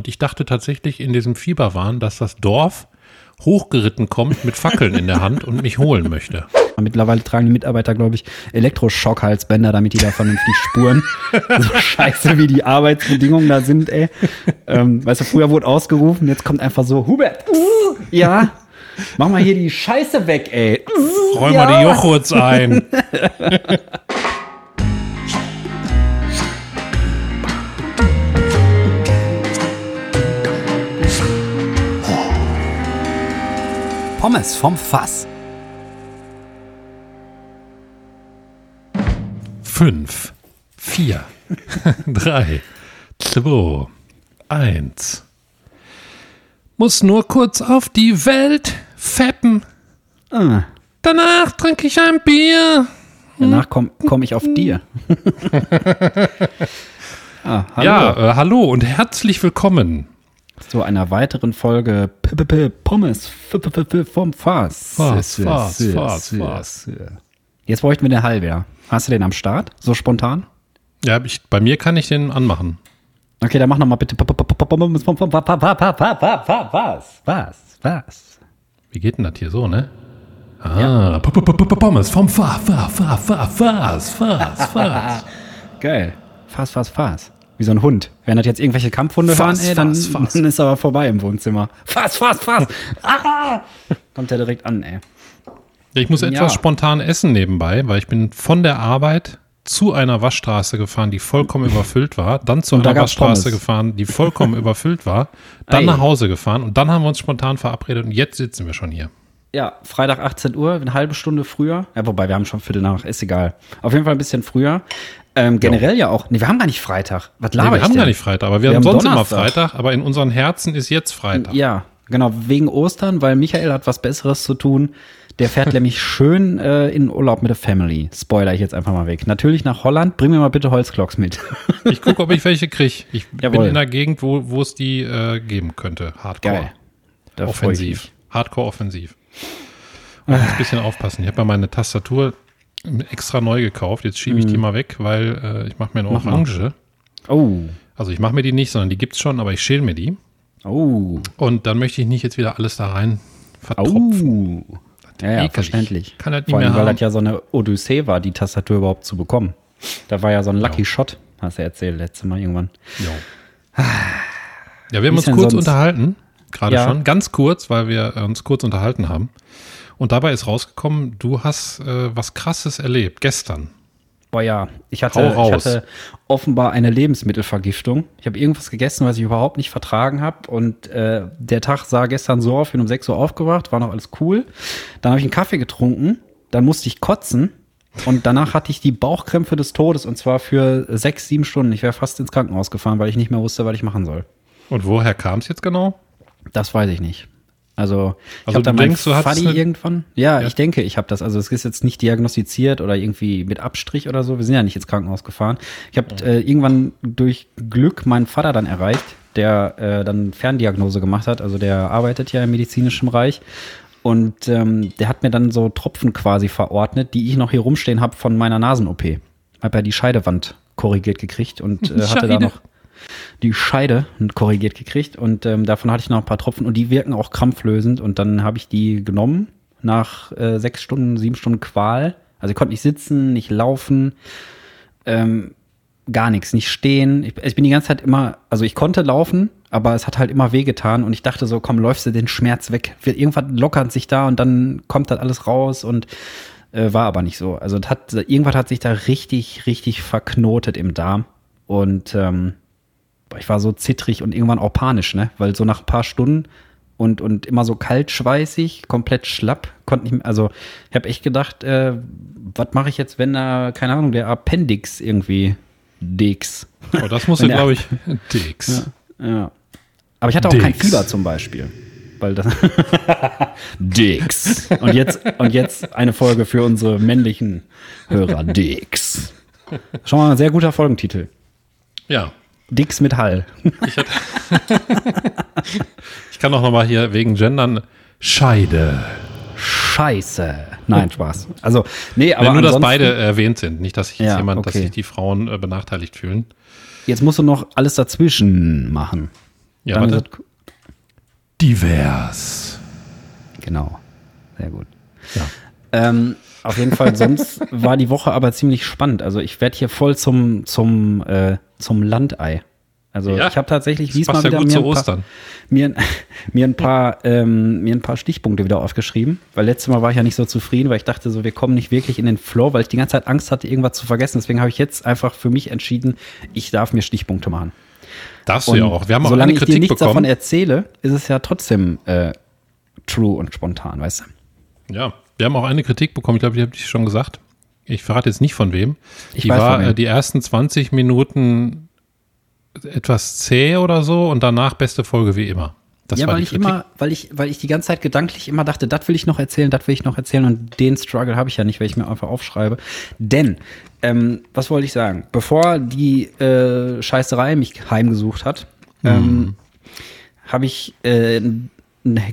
Und ich dachte tatsächlich in diesem Fieberwahn, dass das Dorf hochgeritten kommt mit Fackeln in der Hand und mich holen möchte. Mittlerweile tragen die Mitarbeiter, glaube ich, Elektroschockhalsbänder, damit die da vernünftig spuren. so scheiße, wie die Arbeitsbedingungen da sind, ey. Ähm, weißt du, früher wurde ausgerufen, jetzt kommt einfach so, Hubert, uh, ja, mach mal hier die Scheiße weg, ey. Räum ja. mal die Jochurts ein. Pommes vom Fass. Fünf, vier, drei, zwei, eins. Muss nur kurz auf die Welt feppen. Ah. Danach trinke ich ein Bier. Danach komme komm ich auf dir. ah, hallo. Ja, äh, hallo und herzlich willkommen zu einer weiteren Folge Pommes vom Fass. Fass, Fass, Fass, Fass. Jetzt bräuchten wir den Halbjahr. Hast du den am Start? So spontan? Ja, ich, bei mir kann ich den anmachen. Okay, dann mach nochmal bitte Pommes vom Was? Was? Was? Wie geht denn das hier so, ne? Ah, Pommes vom Fass, Fass, Fass, Fass, Fass, Fass. Geil. Fass, Fass, Fass. Wie so ein Hund. Wenn das jetzt irgendwelche Kampfhunde fass, hören, ey, dann, fass, fass. dann ist aber vorbei im Wohnzimmer. Fass, fass, fass. Ah! Kommt der direkt an, ey. Ich muss etwas ja. spontan essen nebenbei, weil ich bin von der Arbeit zu einer Waschstraße gefahren, die vollkommen überfüllt war, dann zu einer Waschstraße Pommes. gefahren, die vollkommen überfüllt war, dann Ey. nach Hause gefahren und dann haben wir uns spontan verabredet und jetzt sitzen wir schon hier. Ja, Freitag 18 Uhr, eine halbe Stunde früher. Ja, wobei wir haben schon Viertel nach, ist egal. Auf jeden Fall ein bisschen früher. Ähm, generell ja. ja auch. Nee, wir haben gar nicht Freitag. Was laber nee, wir ich haben denn? gar nicht Freitag, aber wir, wir haben sonst Donnerstag. immer Freitag, aber in unseren Herzen ist jetzt Freitag. Ja, genau, wegen Ostern, weil Michael hat was Besseres zu tun. Der fährt nämlich schön äh, in Urlaub mit der Family. Spoiler ich jetzt einfach mal weg. Natürlich nach Holland. Bring mir mal bitte Holzklocks mit. ich gucke, ob ich welche kriege. Ich Jawohl. bin in der Gegend, wo, es die äh, geben könnte. Hardcore. Geil. Da offensiv. Hardcore offensiv. Muss ein bisschen aufpassen. Ich habe ja meine Tastatur extra neu gekauft. Jetzt schiebe ich die mhm. mal weg, weil äh, ich mache mir eine Orange. Oh. Also ich mache mir die nicht, sondern die gibt es schon, aber ich schäle mir die. Oh. Und dann möchte ich nicht jetzt wieder alles da rein vertropfen. Oh. Ja, ja verständlich. Kann das nicht Vor allem, mehr weil das ja so eine Odyssee war, die Tastatur überhaupt zu bekommen. Da war ja so ein Lucky ja. Shot, hast du erzählt, letztes Mal irgendwann. Ja. Ja, wir haben uns kurz sonst? unterhalten, gerade ja. schon, ganz kurz, weil wir uns kurz unterhalten haben. Und dabei ist rausgekommen, du hast äh, was Krasses erlebt, gestern. Boah ja, ich hatte, ich hatte offenbar eine Lebensmittelvergiftung. Ich habe irgendwas gegessen, was ich überhaupt nicht vertragen habe. Und äh, der Tag sah gestern so auf, bin um 6 Uhr aufgewacht, war noch alles cool. Dann habe ich einen Kaffee getrunken, dann musste ich kotzen. Und danach hatte ich die Bauchkrämpfe des Todes und zwar für sechs, sieben Stunden. Ich wäre fast ins Krankenhaus gefahren, weil ich nicht mehr wusste, was ich machen soll. Und woher kam es jetzt genau? Das weiß ich nicht. Also, ich also habe da denkst, du Fadi irgendwann. Ja, ja, ich denke, ich habe das. Also es ist jetzt nicht diagnostiziert oder irgendwie mit Abstrich oder so. Wir sind ja nicht ins Krankenhaus gefahren. Ich habe mhm. äh, irgendwann durch Glück meinen Vater dann erreicht, der äh, dann Ferndiagnose gemacht hat. Also der arbeitet ja im medizinischen Bereich. Und ähm, der hat mir dann so Tropfen quasi verordnet, die ich noch hier rumstehen habe von meiner Nasen-OP. Hab ja die Scheidewand korrigiert gekriegt und äh, hatte da noch die Scheide korrigiert gekriegt und ähm, davon hatte ich noch ein paar Tropfen und die wirken auch krampflösend und dann habe ich die genommen nach äh, sechs Stunden, sieben Stunden Qual. Also ich konnte nicht sitzen, nicht laufen, ähm, gar nichts, nicht stehen. Ich, ich bin die ganze Zeit immer, also ich konnte laufen, aber es hat halt immer wehgetan und ich dachte so, komm, läufst du den Schmerz weg. Irgendwann lockert sich da und dann kommt das alles raus und äh, war aber nicht so. Also hat, irgendwas hat sich da richtig, richtig verknotet im Darm und ähm, ich war so zittrig und irgendwann auch panisch, ne? Weil so nach ein paar Stunden und, und immer so kaltschweißig, komplett schlapp, konnte nicht mehr, also ich habe echt gedacht, äh, was mache ich jetzt, wenn da, keine Ahnung, der Appendix irgendwie Dix. Oh, das musste, glaube ich, Dix. Ja, ja. Aber ich hatte auch Dix. kein Fieber zum Beispiel. Weil das Dix. Und jetzt, und jetzt eine Folge für unsere männlichen Hörer. Dix. Schon mal ein sehr guter Folgentitel. Ja, Dix mit Hall. Ich, ich kann auch noch mal hier wegen Gendern Scheide. Scheiße. Nein, Spaß. Also, nee, aber. Wenn nur, dass beide erwähnt sind, nicht, dass sich ja, jemand, okay. dass sich die Frauen äh, benachteiligt fühlen. Jetzt musst du noch alles dazwischen machen. Ja, dann warte. Divers. Genau. Sehr gut. Ja. Ähm, auf jeden Fall, sonst war die Woche aber ziemlich spannend. Also ich werde hier voll zum, zum, äh, zum Landei. Also ja, ich habe tatsächlich diesmal wieder mir ein, paar, mir, mir, ein paar, ähm, mir ein paar Stichpunkte wieder aufgeschrieben, weil letztes Mal war ich ja nicht so zufrieden, weil ich dachte so, wir kommen nicht wirklich in den Flow, weil ich die ganze Zeit Angst hatte, irgendwas zu vergessen. Deswegen habe ich jetzt einfach für mich entschieden, ich darf mir Stichpunkte machen. Darfst und du ja auch. Wir haben auch solange eine Kritik ich dir nichts bekommen. davon erzähle, ist es ja trotzdem äh, true und spontan, weißt du? Ja, wir haben auch eine Kritik bekommen, ich glaube, die habe ich schon gesagt. Ich verrate jetzt nicht von wem. Ich die war äh, die ersten 20 Minuten etwas zäh oder so und danach beste Folge wie immer. Das ja, weil ich immer, weil ich, weil ich die ganze Zeit gedanklich immer dachte, das will ich noch erzählen, das will ich noch erzählen und den Struggle habe ich ja nicht, weil ich mir einfach aufschreibe. Denn, ähm, was wollte ich sagen? Bevor die äh, Scheißerei mich heimgesucht hat, ähm, mhm. habe ich äh,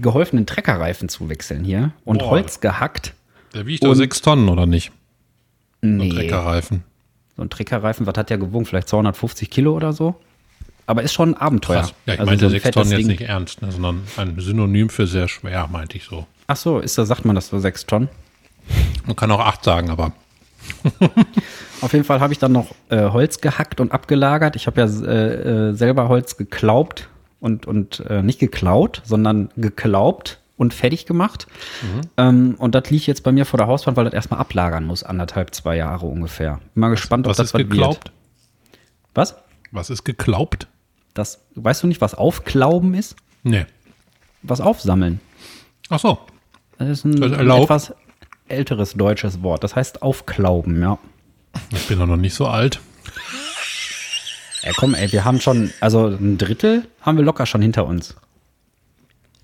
geholfen, einen Treckerreifen zu wechseln hier und Boah. Holz gehackt. Der wiegt doch sechs Tonnen, oder nicht? Nee. So ein Treckerreifen. So ein Treckerreifen, was hat der gewogen? Vielleicht 250 Kilo oder so? Aber ist schon ein Abenteuer. Krass. Ja, ich also meinte so sechs Tonnen jetzt nicht ernst, ne, sondern ein Synonym für sehr schwer, meinte ich so. Ach so, ist da, sagt man das so sechs Tonnen? Man kann auch acht sagen, aber. Auf jeden Fall habe ich dann noch äh, Holz gehackt und abgelagert. Ich habe ja äh, äh, selber Holz geklaubt und, und äh, nicht geklaut, sondern geklaubt und fertig gemacht. Mhm. Ähm, und das liegt jetzt bei mir vor der Hauswand, weil das erstmal ablagern muss, anderthalb, zwei Jahre ungefähr. Bin mal gespannt, was, ob was das ist geklaubt? Wird. Was? Was ist geklaubt? Das, weißt du nicht, was Aufklauben ist? Nee. Was aufsammeln. Ach so. Das ist ein, das ist etwas älteres deutsches Wort. Das heißt aufklauben, ja. Ich bin doch noch nicht so alt. Ja, komm, ey, wir haben schon, also ein Drittel haben wir locker schon hinter uns.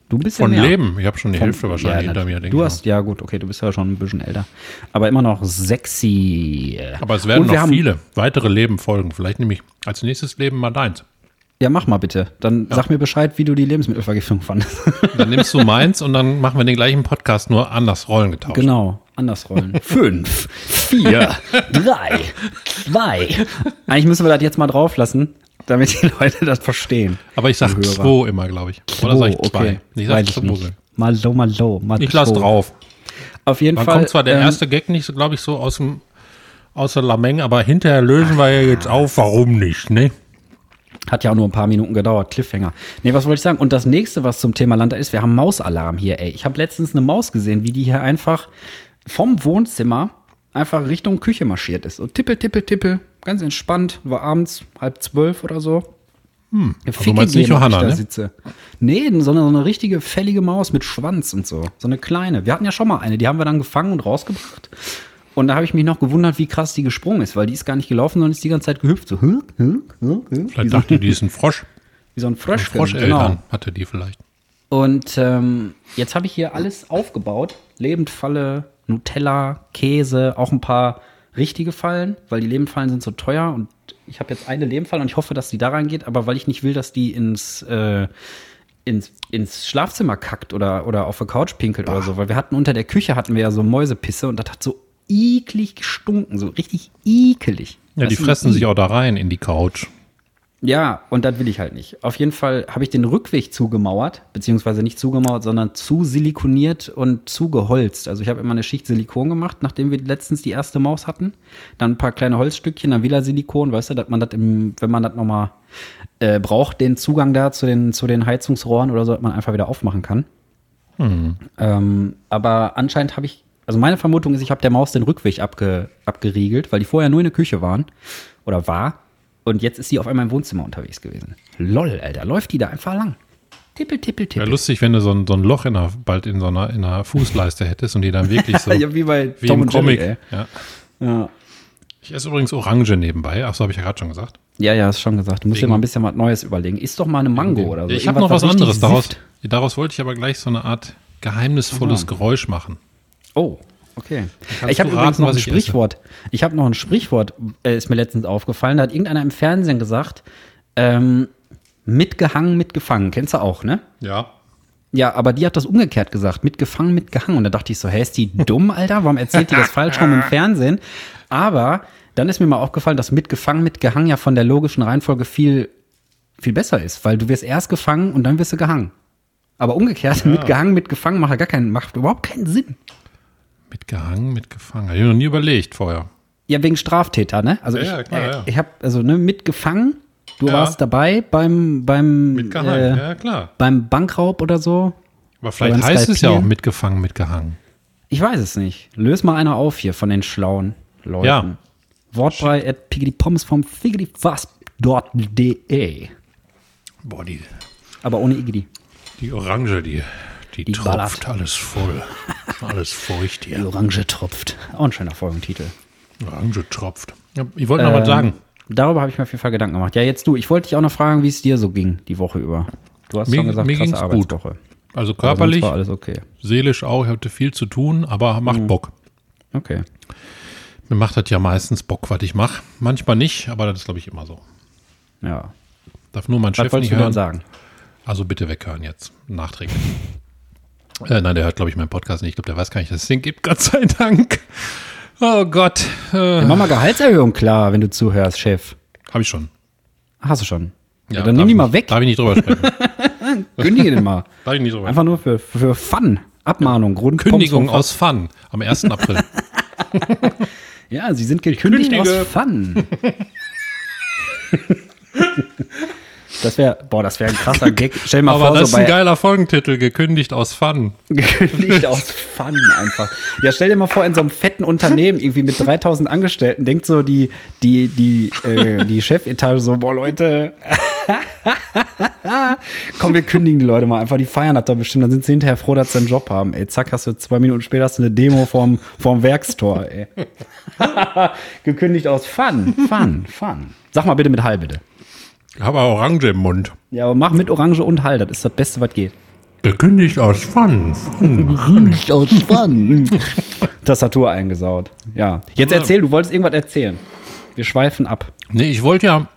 Du bist Von mehr. Leben. Ich habe schon die Von, Hälfte wahrscheinlich ja, hinter mir. Du hast, ja gut, okay, du bist ja schon ein bisschen älter. Aber immer noch sexy. Aber es werden noch viele weitere Leben folgen. Vielleicht nehme ich als nächstes Leben mal deins. Ja, mach mal bitte. Dann ja. sag mir Bescheid, wie du die Lebensmittelvergiftung fandest. Dann nimmst du meins und dann machen wir den gleichen Podcast, nur anders Rollen getauscht. Genau, anders rollen. Fünf, vier, drei, zwei. Eigentlich müssen wir das jetzt mal drauf lassen damit die Leute das verstehen. Aber ich sag zwei immer, glaube ich. Oder sag ich zwei? Okay. Ich sag ich nicht. Mal so, mal so. Mal ich lass drauf. Auf jeden Dann Fall. kommt zwar der ähm, erste Gag nicht, so, glaube ich, so aus dem aus der Lameng, aber hinterher lösen wir ja jetzt auf, warum nicht, ne? Hat ja auch nur ein paar Minuten gedauert, Cliffhanger. Nee, was wollte ich sagen? Und das nächste, was zum Thema Land ist, wir haben Mausalarm hier, ey. Ich habe letztens eine Maus gesehen, wie die hier einfach vom Wohnzimmer einfach Richtung Küche marschiert ist. Und tippel, tippel, tippel, ganz entspannt, war abends halb zwölf oder so. Hm. Also du meinst nicht Johanna, da ne? Sitze. Nee, sondern so eine richtige fällige Maus mit Schwanz und so. So eine kleine. Wir hatten ja schon mal eine, die haben wir dann gefangen und rausgebracht. Und da habe ich mich noch gewundert, wie krass die gesprungen ist, weil die ist gar nicht gelaufen, sondern ist die ganze Zeit gehüpft. So, hü, hü, hü, Vielleicht dachte die, die ist ein Frosch. Wie so ein Frosch. Froscheltern genau. hatte die vielleicht. Und ähm, jetzt habe ich hier alles aufgebaut. Lebendfalle, Nutella, Käse, auch ein paar richtige Fallen, weil die Lebenfallen sind so teuer und ich habe jetzt eine Lebenfalle und ich hoffe, dass die da reingeht, aber weil ich nicht will, dass die ins, äh, ins, ins Schlafzimmer kackt oder, oder auf der Couch pinkelt Boah. oder so, weil wir hatten unter der Küche hatten wir ja so Mäusepisse und das hat so eklig gestunken, so richtig ekelig. Ja, das die fressen sich auch da rein in die Couch. Ja, und das will ich halt nicht. Auf jeden Fall habe ich den Rückweg zugemauert, beziehungsweise nicht zugemauert, sondern zu silikoniert und zugeholzt. Also ich habe immer eine Schicht Silikon gemacht, nachdem wir letztens die erste Maus hatten. Dann ein paar kleine Holzstückchen, dann wieder Silikon, weißt du, dass man das im, wenn man das nochmal äh, braucht, den Zugang da zu den, zu den Heizungsrohren oder so, dass man einfach wieder aufmachen kann. Hm. Ähm, aber anscheinend habe ich, also meine Vermutung ist, ich habe der Maus den Rückweg abge, abgeriegelt, weil die vorher nur in der Küche waren oder war und jetzt ist sie auf einmal im Wohnzimmer unterwegs gewesen. Lol, Alter, läuft die da einfach lang. Tippel, tippel, tippel. Wäre lustig, wenn du so ein, so ein Loch in einer, bald in so einer, in einer Fußleiste hättest und die dann wirklich so. ja, wie bei wie Tom im Comic. Jerry, ja. ja. Ich esse übrigens Orange nebenbei. Achso, habe ich ja gerade schon gesagt. Ja, ja, hast schon gesagt. Du musst Wegen, dir mal ein bisschen was Neues überlegen. Ist doch mal eine Mango oder so. Ich habe noch was anderes. Daraus, daraus wollte ich aber gleich so eine Art geheimnisvolles Geräusch machen. Oh, Okay. Ich habe übrigens noch ein Sprichwort. Ich, ich habe noch ein Sprichwort, äh, ist mir letztens aufgefallen. Da hat irgendeiner im Fernsehen gesagt, ähm, mitgehangen, mitgefangen. Kennst du auch, ne? Ja. Ja, aber die hat das umgekehrt gesagt. Mitgefangen, mitgehangen. Und da dachte ich so, hä, ist die dumm, Alter? Warum erzählt die das falsch rum im Fernsehen? Aber dann ist mir mal aufgefallen, dass mitgefangen, mitgehangen ja von der logischen Reihenfolge viel viel besser ist, weil du wirst erst gefangen und dann wirst du gehangen. Aber umgekehrt, ja. mit gehangen, mit gefangen macht gar keinen, macht überhaupt keinen Sinn. Mit gehangen, mit gefangen. Habe ich noch nie überlegt vorher. Ja, wegen Straftäter, ne? Also ja, ich, klar, äh, ja. ich habe also ne, mitgefangen. Du ja. warst dabei beim beim mitgehangen, äh, ja klar. Beim Bankraub oder so. Aber vielleicht heißt Skypier. es ja auch mitgefangen, mitgehangen. Ich weiß es nicht. Löse mal einer auf hier von den schlauen Leuten. Ja. Wortbrei at piggypommes vom figgyfast.de. Boah, die. Aber ohne Igidi. Die Orange, die, die, die tropft ballert. alles voll. alles feucht hier. Die Orange tropft. Auch ein schöner Folgentitel. Orange tropft. Ja, ich wollte noch ähm, was sagen. Darüber habe ich mir auf jeden Fall Gedanken gemacht. Ja, jetzt du. Ich wollte dich auch noch fragen, wie es dir so ging, die Woche über. Du hast mir, schon gesagt, mir krasse Arbeitswoche. Gut. Also körperlich, alles okay. seelisch auch. Ich hatte viel zu tun, aber macht mhm. Bock. Okay. Mir macht das ja meistens Bock, was ich mache. Manchmal nicht, aber das ist, glaube ich, immer so. Ja. Darf nur mein was Chef nicht hören. sagen? Also bitte weghören jetzt. Nachträglich. äh, nein, der hört, glaube ich, meinen Podcast nicht. Ich glaube, der weiß gar nicht, dass es den gibt. Gott sei Dank. Oh Gott. Äh. Ja, mach mal Gehaltserhöhung klar, wenn du zuhörst, Chef. Habe ich schon. Hast du schon? Ja, ja dann nimm die mal weg. Darf ich nicht drüber sprechen. Kündige den mal. Darf ich nicht drüber Einfach nur für, für Fun. Abmahnung, Grund. Kündigung aus Fun am 1. April. ja, sie sind gekündigt aus Fun. Das wäre, boah, das wäre ein krasser Gag. Stell dir mal Aber vor, das so ist ein geiler Folgentitel, gekündigt aus Fun. Gekündigt aus Fun einfach. Ja, stell dir mal vor, in so einem fetten Unternehmen, irgendwie mit 3000 Angestellten, denkt so die, die, die, äh, die Chefetage so, boah, Leute, komm, wir kündigen die Leute mal einfach, die feiern das da bestimmt, dann sind sie hinterher froh, dass sie einen Job haben, ey. Zack, hast du zwei Minuten später hast du eine Demo vorm, vorm Werkstor, ey. Gekündigt aus Fun, Fun, Fun. Sag mal bitte mit Hall, bitte. Ich habe Orange im Mund. Ja, aber mach mit Orange und Hall, das ist das Beste, was geht. Gekündigt aus Fun. Gekündigt aus Fun. Tastatur eingesaut. Ja. Jetzt erzähl, du wolltest irgendwas erzählen. Wir schweifen ab. Nee, ich wollte ja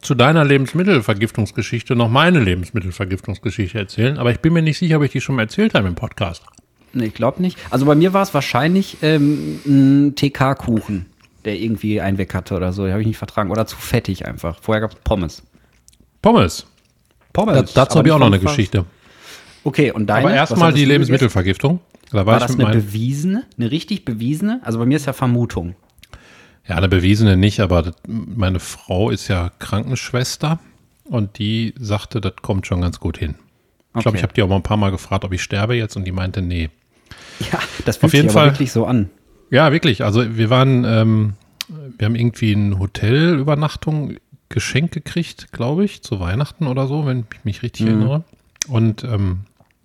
zu deiner Lebensmittelvergiftungsgeschichte noch meine Lebensmittelvergiftungsgeschichte erzählen, aber ich bin mir nicht sicher, ob ich die schon mal erzählt habe im Podcast. Nee, ich glaube nicht. Also bei mir war es wahrscheinlich ähm, ein TK-Kuchen, der irgendwie einen weg hatte oder so. Den habe ich nicht vertragen. Oder zu fettig einfach. Vorher gab es Pommes. Pommes. Pommes. Da, dazu habe ich auch noch eine Geschichte. Okay, und deine? Aber erstmal die Lebensmittelvergiftung. Da war, war das eine bewiesene, eine richtig bewiesene? Also bei mir ist ja Vermutung. Ja, eine bewiesene nicht, aber meine Frau ist ja Krankenschwester und die sagte, das kommt schon ganz gut hin. Ich glaube, ich habe die auch mal ein paar Mal gefragt, ob ich sterbe jetzt und die meinte, nee. Ja, das fühlt Auf jeden sich Fall, wirklich so an. Ja, wirklich. Also wir waren, ähm, wir haben irgendwie eine Hotelübernachtung Geschenk gekriegt, glaube ich, zu Weihnachten oder so, wenn ich mich richtig mhm. erinnere. Und ähm,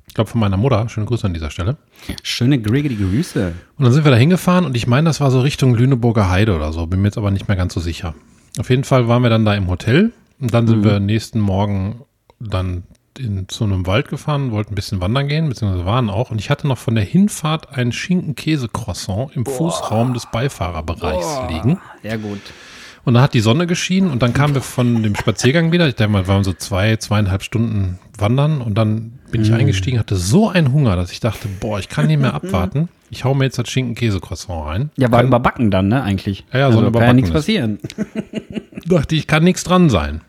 ich glaube von meiner Mutter. Schöne Grüße an dieser Stelle. Schöne Griggy Grüße. Und dann sind wir da hingefahren und ich meine, das war so Richtung Lüneburger Heide oder so. Bin mir jetzt aber nicht mehr ganz so sicher. Auf jeden Fall waren wir dann da im Hotel und dann sind mhm. wir nächsten Morgen dann in, zu einem Wald gefahren, wollten ein bisschen wandern gehen, beziehungsweise waren auch. Und ich hatte noch von der Hinfahrt ein Schinken-Käse-Croissant im Boah. Fußraum des Beifahrerbereichs Boah. liegen. Ja, gut. Und dann hat die Sonne geschienen und dann kamen wir von dem Spaziergang wieder. Ich denke mal, wir waren so zwei, zweieinhalb Stunden wandern und dann bin ich mm. eingestiegen, hatte so einen Hunger, dass ich dachte, boah, ich kann nicht mehr abwarten. Ich hau mir jetzt das Schinken-Käse-Croissant rein. Ja, war kann, überbacken dann, ne, eigentlich. Ja, ja, also so kann ja nichts passieren. dachte ich, kann nichts dran sein.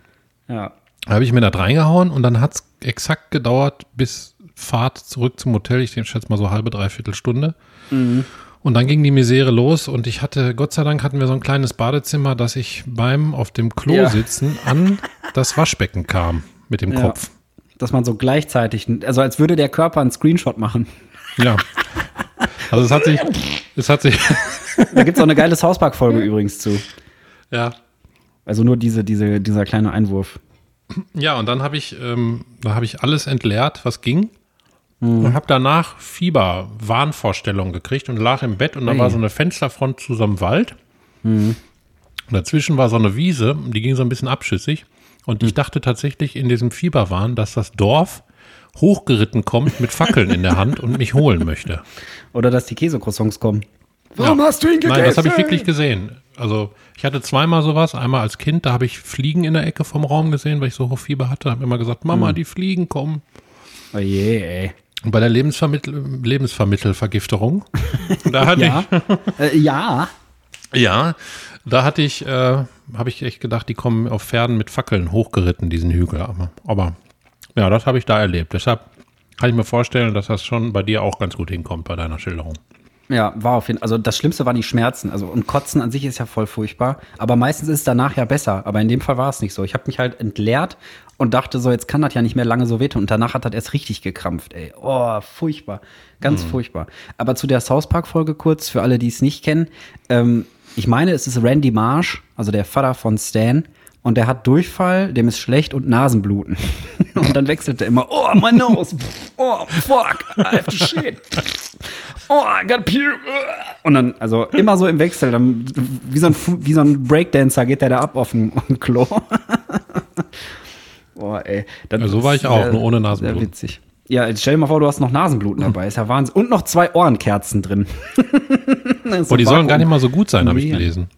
Ja. Da habe ich mir da reingehauen und dann hat es exakt gedauert bis Fahrt zurück zum Hotel. Ich schätze mal so halbe, dreiviertel Stunde. Mhm. Und dann ging die Misere los und ich hatte, Gott sei Dank hatten wir so ein kleines Badezimmer, dass ich beim auf dem Klo ja. sitzen an das Waschbecken kam mit dem ja. Kopf. Dass man so gleichzeitig, also als würde der Körper einen Screenshot machen. Ja. Also es hat sich, es hat sich. da gibt es auch eine geile South Park-Folge übrigens zu. Ja. Also nur diese, diese, dieser kleine Einwurf. Ja, und dann habe ich, ähm, da habe ich alles entleert, was ging. Mhm. Und habe danach Fieber, Wahnvorstellungen gekriegt und lag im Bett und da hey. war so eine Fensterfront zu so einem Wald. Mhm. Und dazwischen war so eine Wiese, die ging so ein bisschen abschüssig. Und mhm. ich dachte tatsächlich in diesem Fieberwahn, dass das Dorf hochgeritten kommt mit Fackeln in der Hand und mich holen möchte. Oder dass die Käsecroissants kommen. Warum ja. hast du ihn gegessen? Nein, das habe ich wirklich gesehen. Also ich hatte zweimal sowas. Einmal als Kind, da habe ich Fliegen in der Ecke vom Raum gesehen, weil ich so Hochfieber hatte. Habe immer gesagt, Mama, mhm. die Fliegen kommen. Oh je, ey. Bei der Lebensvermittel Lebensvermittelvergifterung. Da hatte ja. ich. äh, ja. Ja, da hatte ich äh, habe ich echt gedacht, die kommen auf Pferden mit Fackeln hochgeritten, diesen Hügel. Aber, aber ja, das habe ich da erlebt. Deshalb kann ich mir vorstellen, dass das schon bei dir auch ganz gut hinkommt bei deiner Schilderung. Ja, war auf jeden Fall. Also das Schlimmste waren die Schmerzen. Also und Kotzen an sich ist ja voll furchtbar. Aber meistens ist es danach ja besser. Aber in dem Fall war es nicht so. Ich habe mich halt entleert und dachte so, jetzt kann das ja nicht mehr lange so wehtun. Und danach hat das erst richtig gekrampft, ey. Oh, furchtbar. Ganz mhm. furchtbar. Aber zu der South Park-Folge kurz, für alle, die es nicht kennen. Ähm, ich meine, es ist Randy Marsh, also der Vater von Stan und der hat Durchfall, dem ist schlecht und Nasenbluten. und dann wechselt er immer, oh, my nose, oh, fuck, I have to shit. Oh, I got pure. Und dann, also immer so im Wechsel, dann, wie so ein, wie so ein Breakdancer geht der da ab auf dem, auf dem Klo. Boah, ey. ja, so war ich auch, sehr, nur ohne Nasenbluten. Sehr witzig. Ja, jetzt stell dir mal vor, du hast noch Nasenbluten dabei. Ist ja Wahnsinn. Und noch zwei Ohrenkerzen drin. Boah, die sollen gar nicht mal so gut sein, habe ich gelesen.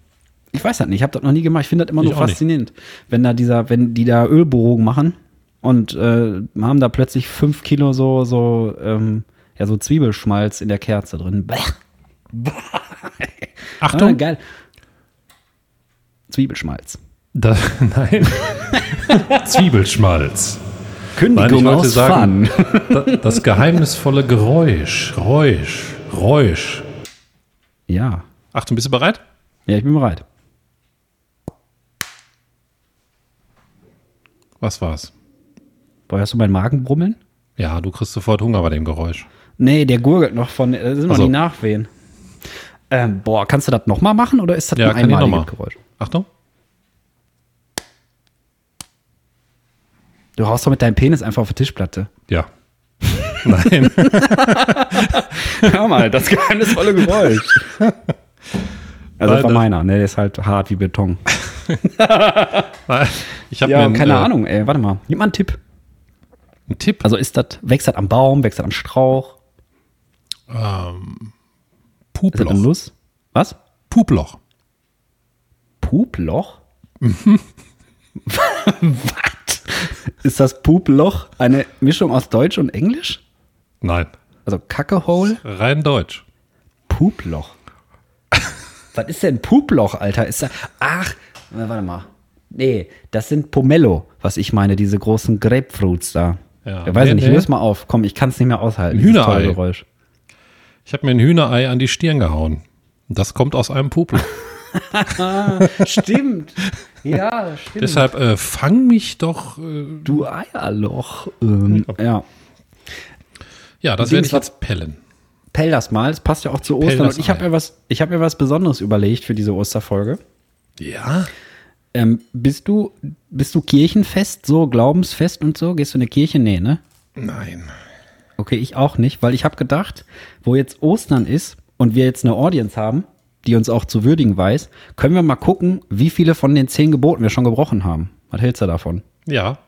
Ich weiß das nicht, ich habe das noch nie gemacht. Ich finde das immer ich nur faszinierend, nicht. wenn da dieser, wenn die da Ölbohrungen machen und äh, haben da plötzlich fünf Kilo so so ähm, ja so Zwiebelschmalz in der Kerze drin. Achtung, ah, geil. Zwiebelschmalz. Da, nein. Zwiebelschmalz. Kündigung nein, ich aus sagen, das geheimnisvolle Geräusch, Geräusch, Geräusch. Ja. Achtung, bist du bereit? Ja, ich bin bereit. Was war's? Boah, hast du meinen Magen brummeln? Ja, du kriegst sofort Hunger bei dem Geräusch. Nee, der gurgelt noch von, das sind noch also. die Nachwehen. Ähm, boah, kannst du das nochmal machen oder ist das ja, ein einmaliges Geräusch? Achtung. Du haust doch mit deinem Penis einfach auf die Tischplatte. Ja. Nein. Hör mal, das geheimnisvolle Geräusch. Also von meiner, ne, der ist halt hart wie Beton. ich habe ja, mir keine äh, Ahnung, ey, warte mal. Gib mal einen Tipp. Ein Tipp? Also ist das, wächst das am Baum, wächst das am Strauch? Ähm, Puploch. Das Nuss? Was? Puploch. Puploch? Was? Ist das Puploch eine Mischung aus Deutsch und Englisch? Nein. Also Kackehole? Rein Deutsch. Puploch. Was ist denn Puploch, Alter? Ist da. Ach, warte mal. Nee, das sind Pomelo, was ich meine, diese großen Grapefruits da. Ja, ich weiß nee, nicht, nee. löse mal auf. Komm, ich kann es nicht mehr aushalten. Hühnerei. Geräusch. Ich habe mir ein Hühnerei an die Stirn gehauen. Das kommt aus einem Pupel. stimmt. Ja, stimmt. Deshalb äh, fang mich doch. Äh, du Eierloch. Ähm, ja. Ja, das werde ich jetzt pellen pell das mal. Es passt ja auch zu Ostern. Und ich habe mir was, ich habe mir was Besonderes überlegt für diese Osterfolge. Ja. Ähm, bist du, bist du kirchenfest, so glaubensfest und so? Gehst du in eine Kirche? Nee, ne? Nein. Okay, ich auch nicht, weil ich habe gedacht, wo jetzt Ostern ist und wir jetzt eine Audience haben, die uns auch zu würdigen weiß, können wir mal gucken, wie viele von den zehn Geboten wir schon gebrochen haben. Was hältst du davon? Ja.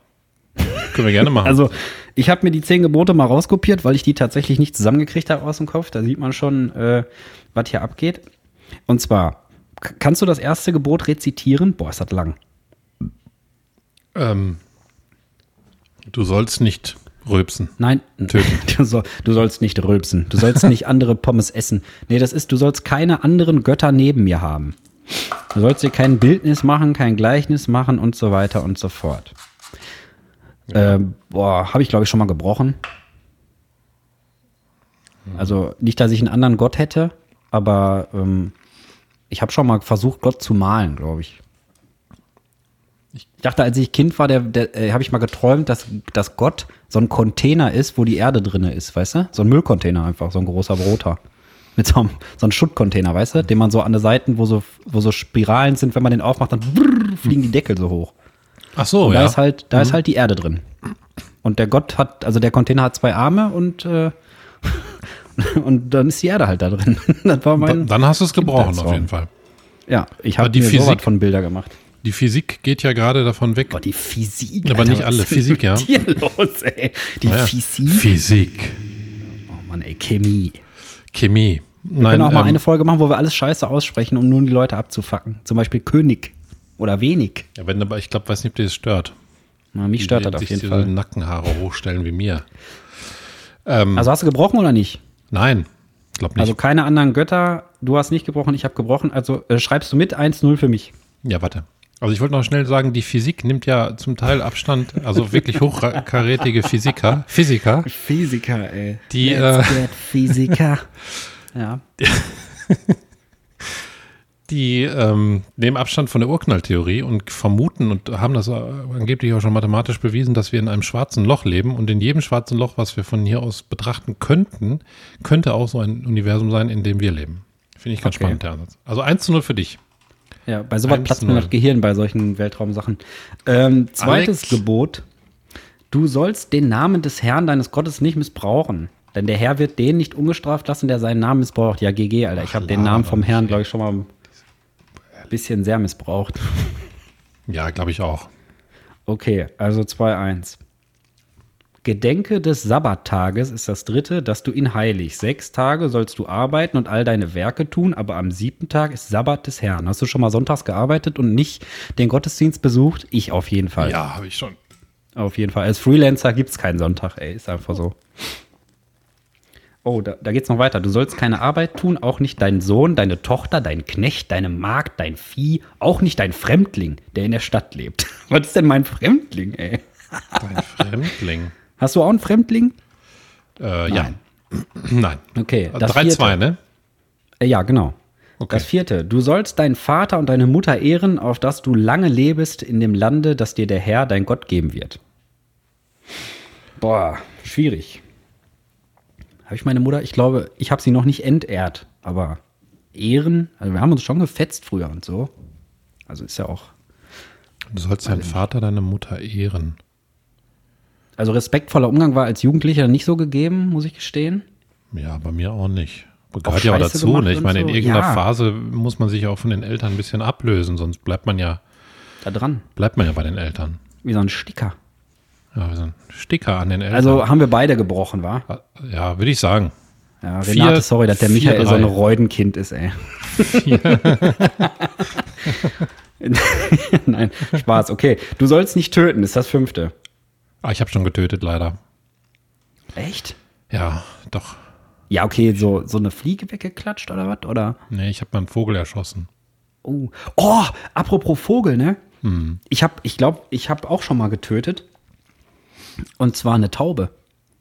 Können wir gerne machen. also, ich habe mir die zehn Gebote mal rauskopiert, weil ich die tatsächlich nicht zusammengekriegt habe aus dem Kopf. Da sieht man schon, äh, was hier abgeht. Und zwar, kannst du das erste Gebot rezitieren? Boah, ist das lang. Ähm, du sollst nicht rülpsen. Nein, du, soll, du, sollst nicht rülpsen. Du sollst nicht andere Pommes essen. Nee, das ist, du sollst keine anderen Götter neben mir haben. Du sollst dir kein Bildnis machen, kein Gleichnis machen und so weiter und so fort. Ähm, boah, habe ich glaube ich schon mal gebrochen. Also nicht, dass ich einen anderen Gott hätte, aber ähm, ich habe schon mal versucht, Gott zu malen, glaube ich. Ich dachte, als ich Kind war, der, der äh, habe ich mal geträumt, dass, dass Gott so ein Container ist, wo die Erde drin ist, weißt du? So ein Müllcontainer einfach, so ein großer roter. Mit so einem, so einem Schuttcontainer, weißt du? Den man so an der Seiten, wo so, wo so Spiralen sind, wenn man den aufmacht, dann brrr, fliegen die Deckel so hoch. Ach so, und ja. Da ist halt, da mhm. ist halt die Erde drin. Und der Gott hat, also der Container hat zwei Arme und äh, und dann ist die Erde halt da drin. das war mein dann hast du es gebrochen auf jeden Fall. Ja, ich habe die mir Physik von Bilder gemacht. Die Physik geht ja gerade davon weg. Boah, die Physik. Aber Alter, nicht alle. Physik, ja. Hier los, ey. Die naja. Physik. Physik. Oh Mann, ey, Chemie. Chemie. Wir Nein, können auch mal ähm, eine Folge machen, wo wir alles scheiße aussprechen, um nun die Leute abzufacken. Zum Beispiel König. Oder wenig. Ja, wenn aber ich glaube, weiß nicht, ob dir das stört. Na, mich stört die, das auf jeden Fall. Nackenhaare hochstellen wie mir. Ähm, also hast du gebrochen oder nicht? Nein, glaube nicht. Also keine anderen Götter. Du hast nicht gebrochen, ich habe gebrochen. Also äh, schreibst du mit 1-0 für mich. Ja, warte. Also ich wollte noch schnell sagen, die Physik nimmt ja zum Teil Abstand, also wirklich hochkarätige Physiker, Physiker. Physiker, ey. Die äh, Physiker. ja. Die ähm, nehmen Abstand von der Urknalltheorie und vermuten und haben das angeblich auch schon mathematisch bewiesen, dass wir in einem schwarzen Loch leben und in jedem schwarzen Loch, was wir von hier aus betrachten könnten, könnte auch so ein Universum sein, in dem wir leben. Finde ich ganz okay. spannend, der Ansatz. Also 1 zu 0 für dich. Ja, bei sowas platzt mir das Gehirn bei solchen Weltraumsachen. Ähm, zweites Alex. Gebot. Du sollst den Namen des Herrn deines Gottes nicht missbrauchen. Denn der Herr wird den nicht ungestraft lassen, der seinen Namen missbraucht. Ja, GG, Alter. Ich habe den Namen vom Herrn, glaube ich, schon mal ein bisschen sehr missbraucht. Ja, glaube ich auch. Okay, also 2-1. Gedenke des Sabbattages ist das dritte, dass du ihn heilig. Sechs Tage sollst du arbeiten und all deine Werke tun, aber am siebten Tag ist Sabbat des Herrn. Hast du schon mal sonntags gearbeitet und nicht den Gottesdienst besucht? Ich auf jeden Fall. Ja, habe ich schon. Auf jeden Fall. Als Freelancer gibt es keinen Sonntag, ey. Ist einfach so. Oh, da, da geht's noch weiter. Du sollst keine Arbeit tun, auch nicht dein Sohn, deine Tochter, dein Knecht, deine Magd, dein Vieh, auch nicht dein Fremdling, der in der Stadt lebt. Was ist denn mein Fremdling, ey? Dein Fremdling. Hast du auch einen Fremdling? Äh, ja. Nein. Okay. 3-2, ne? Äh, ja, genau. Okay. Das vierte. Du sollst deinen Vater und deine Mutter ehren, auf dass du lange lebst in dem Lande, das dir der Herr, dein Gott, geben wird. Boah, schwierig. Habe ich meine Mutter, ich glaube, ich habe sie noch nicht entehrt, aber ehren, also wir haben uns schon gefetzt früher und so. Also ist ja auch. Du sollst deinen Vater, deine Mutter ehren. Also respektvoller Umgang war als Jugendlicher nicht so gegeben, muss ich gestehen. Ja, bei mir auch nicht. Gehört ja auch dazu. Ne? Ich meine, in irgendeiner ja. Phase muss man sich auch von den Eltern ein bisschen ablösen, sonst bleibt man ja da dran. Bleibt man ja bei den Eltern. Wie so ein Sticker. Ja, wie so ein Sticker an den Eltern. Also haben wir beide gebrochen, war? Ja, würde ich sagen. Ja, Renate, vier, sorry, dass der vier, Michael drei. so ein Reudenkind ist, ey. Nein, Spaß, okay. Du sollst nicht töten, ist das fünfte. Ah, ich habe schon getötet, leider. Echt? Ja, doch. Ja, okay, so, so eine Fliege weggeklatscht oder was? Oder? Nee, ich habe mal einen Vogel erschossen. Oh, oh apropos Vogel, ne? Hm. Ich habe, ich glaube, ich habe auch schon mal getötet. Und zwar eine Taube.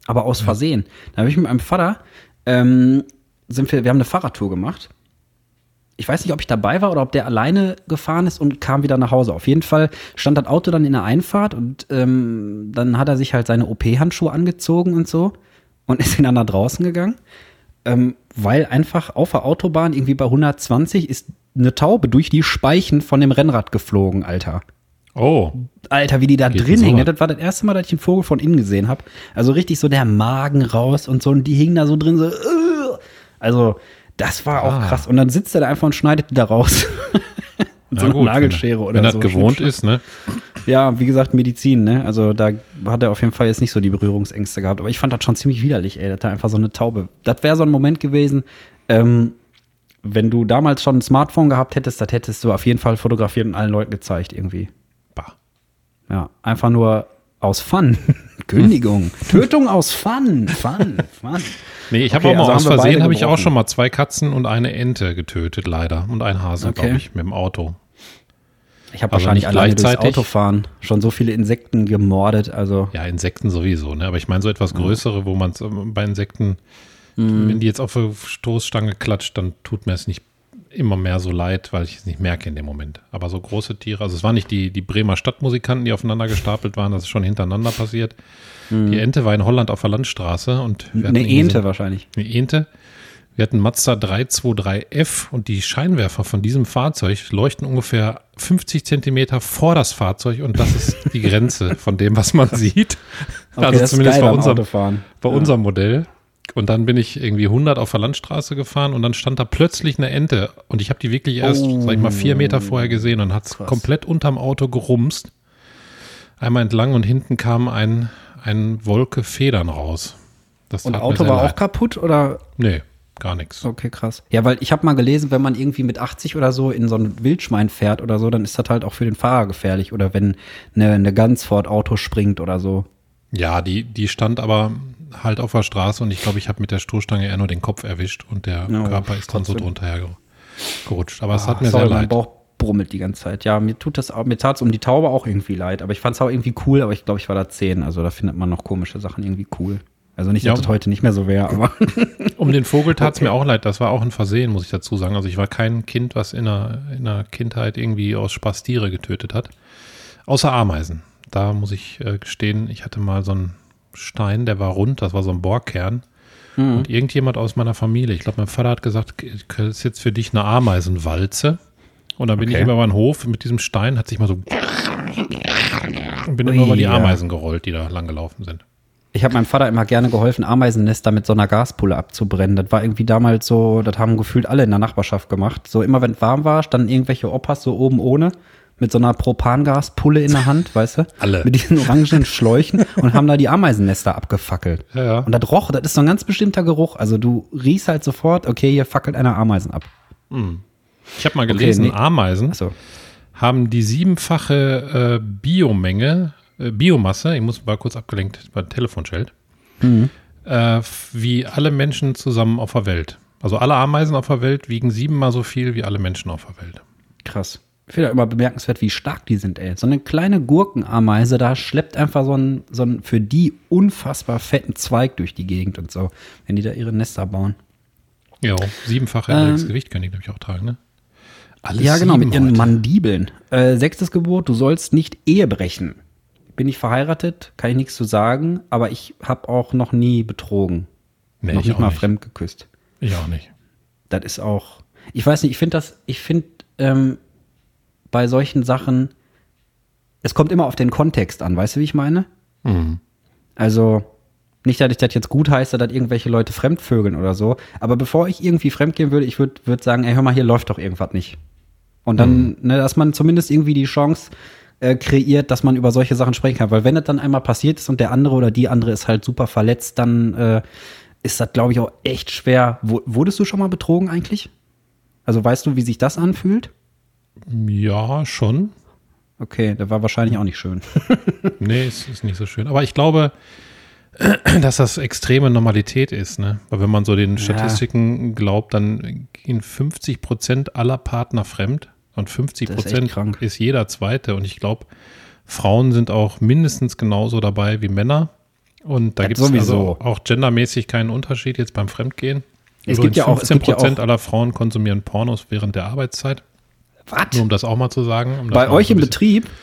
Aber aus ja. Versehen. Da habe ich mit meinem Vater, ähm, sind wir, wir haben eine Fahrradtour gemacht ich weiß nicht, ob ich dabei war oder ob der alleine gefahren ist und kam wieder nach Hause. Auf jeden Fall stand das Auto dann in der Einfahrt und ähm, dann hat er sich halt seine OP-Handschuhe angezogen und so und ist dann nach draußen gegangen, ähm, weil einfach auf der Autobahn irgendwie bei 120 ist eine Taube durch die Speichen von dem Rennrad geflogen, Alter. Oh. Alter, wie die da Geht drin hingen. Das war das erste Mal, dass ich einen Vogel von innen gesehen habe. Also richtig so der Magen raus und so und die hingen da so drin so. Uh. Also das war auch ah. krass. Und dann sitzt er da einfach und schneidet die da raus. Mit so einer Nagelschere oder wenn so. Wenn das gewohnt ist, ne? Ja, wie gesagt, Medizin, ne? Also da hat er auf jeden Fall jetzt nicht so die Berührungsängste gehabt. Aber ich fand das schon ziemlich widerlich, ey. Das war einfach so eine Taube. Das wäre so ein Moment gewesen, ähm, wenn du damals schon ein Smartphone gehabt hättest, das hättest du auf jeden Fall fotografiert und allen Leuten gezeigt irgendwie. Bah. Ja, einfach nur aus Fun. Kündigung. Tötung aus Fun. Fun. Fun. Nee, ich habe okay, auch mal also aus Versehen, habe ich auch schon mal zwei Katzen und eine Ente getötet, leider. Und ein Hase, okay. glaube ich, mit dem Auto. Ich habe also wahrscheinlich alleine durchs Autofahren schon so viele Insekten gemordet. Also ja, Insekten sowieso, ne? Aber ich meine so etwas Größere, wo man ähm, bei Insekten, mm. wenn die jetzt auf der Stoßstange klatscht, dann tut mir es nicht immer mehr so leid, weil ich es nicht merke in dem Moment. Aber so große Tiere, also es waren nicht die, die Bremer Stadtmusikanten, die aufeinander gestapelt waren, das ist schon hintereinander passiert. Mhm. Die Ente war in Holland auf der Landstraße und eine Ente so, wahrscheinlich. Eine Ente. Wir hatten Mazda 323F und die Scheinwerfer von diesem Fahrzeug leuchten ungefähr 50 Zentimeter vor das Fahrzeug und das ist die Grenze von dem, was man sieht. Okay, also zumindest bei, unserem, bei ja. unserem Modell. Und dann bin ich irgendwie 100 auf der Landstraße gefahren und dann stand da plötzlich eine Ente. Und ich habe die wirklich erst, oh, sag ich mal, vier Meter vorher gesehen und hat es komplett unterm Auto gerumst. Einmal entlang und hinten kam ein, ein Wolke Federn raus. Das und Auto war leid. auch kaputt oder? Nee, gar nichts. Okay, krass. Ja, weil ich habe mal gelesen, wenn man irgendwie mit 80 oder so in so ein Wildschwein fährt oder so, dann ist das halt auch für den Fahrer gefährlich. Oder wenn eine, eine Gans vor Auto springt oder so. Ja, die, die stand aber halt auf der Straße und ich glaube, ich habe mit der Stoßstange eher nur den Kopf erwischt und der ja, Körper ist dann so drunter hergerutscht. Aber es hat mir sorry, sehr leid. Bauch, brummelt die ganze Zeit. Ja, mir tut das auch, mir tat es um die Taube auch irgendwie leid, aber ich fand es auch irgendwie cool, aber ich glaube, ich war da zehn, also da findet man noch komische Sachen irgendwie cool. Also nicht, dass ja. das heute nicht mehr so wäre, aber. um den Vogel tat es okay. mir auch leid. Das war auch ein Versehen, muss ich dazu sagen. Also ich war kein Kind, was in der, in der Kindheit irgendwie aus Spaß Tiere getötet hat. Außer Ameisen. Da muss ich äh, gestehen, ich hatte mal so einen Stein, der war rund, das war so ein Bohrkern. Mhm. Und irgendjemand aus meiner Familie, ich glaube, mein Vater hat gesagt, das ist jetzt für dich eine Ameisenwalze. Und dann bin okay. ich über meinen Hof mit diesem Stein, hat sich mal so und bin Ui, immer über die Ameisen gerollt, die da lang gelaufen sind. Ich habe meinem Vater immer gerne geholfen, Ameisennester mit so einer Gaspulle abzubrennen. Das war irgendwie damals so, das haben gefühlt alle in der Nachbarschaft gemacht. So immer wenn es warm war, standen irgendwelche Opas so oben ohne mit so einer Propangaspulle in der Hand, weißt du? Alle. Mit diesen orangenen Schläuchen und haben da die Ameisennester abgefackelt. Ja, ja. Und das roch, das ist so ein ganz bestimmter Geruch. Also du riechst halt sofort, okay, hier fackelt einer Ameisen ab. Hm. Ich habe mal gelesen, okay, nee. Ameisen so. haben die siebenfache äh, Biomenge äh, Biomasse, ich muss mal kurz abgelenkt beim Telefonschild, mhm. äh, wie alle Menschen zusammen auf der Welt. Also alle Ameisen auf der Welt wiegen siebenmal so viel wie alle Menschen auf der Welt. Krass. Ich finde immer bemerkenswert, wie stark die sind, ey. So eine kleine Gurkenameise, da schleppt einfach so ein, so ein für die unfassbar fetten Zweig durch die Gegend und so, wenn die da ihre Nester bauen. Ja, siebenfache ähm, Gewicht können die, glaube ich, auch tragen, ne? Alles ja, genau, mit ihren heute. Mandibeln. Äh, sechstes Gebot, du sollst nicht Ehe brechen bin ich verheiratet, kann ich nichts zu sagen, aber ich habe auch noch nie betrogen. Nee, noch nicht mal nicht. fremd geküsst. Ich auch nicht. Das ist auch, ich weiß nicht, ich finde das, ich finde ähm, bei solchen Sachen, es kommt immer auf den Kontext an, weißt du, wie ich meine? Mhm. Also, nicht, dass ich das jetzt gut heiße, dass irgendwelche Leute fremdvögeln oder so, aber bevor ich irgendwie fremdgehen würde, ich würde würd sagen, ey, hör mal, hier läuft doch irgendwas nicht. Und dann, mhm. ne, dass man zumindest irgendwie die Chance äh, kreiert, dass man über solche Sachen sprechen kann. Weil wenn das dann einmal passiert ist und der andere oder die andere ist halt super verletzt, dann äh, ist das, glaube ich, auch echt schwer. W wurdest du schon mal betrogen eigentlich? Also weißt du, wie sich das anfühlt? Ja, schon. Okay, der war wahrscheinlich auch nicht schön. nee, es ist nicht so schön. Aber ich glaube, dass das extreme Normalität ist, ne? Weil wenn man so den Statistiken ja. glaubt, dann gehen 50 Prozent aller Partner fremd. Und 50 Prozent ist, ist, jeder Zweite. Und ich glaube, Frauen sind auch mindestens genauso dabei wie Männer. Und da gibt es also auch gendermäßig keinen Unterschied jetzt beim Fremdgehen. Es gibt ja auch 15 Prozent ja aller Frauen konsumieren Pornos während der Arbeitszeit. Was? Nur um das auch mal zu sagen. Um bei euch im Betrieb?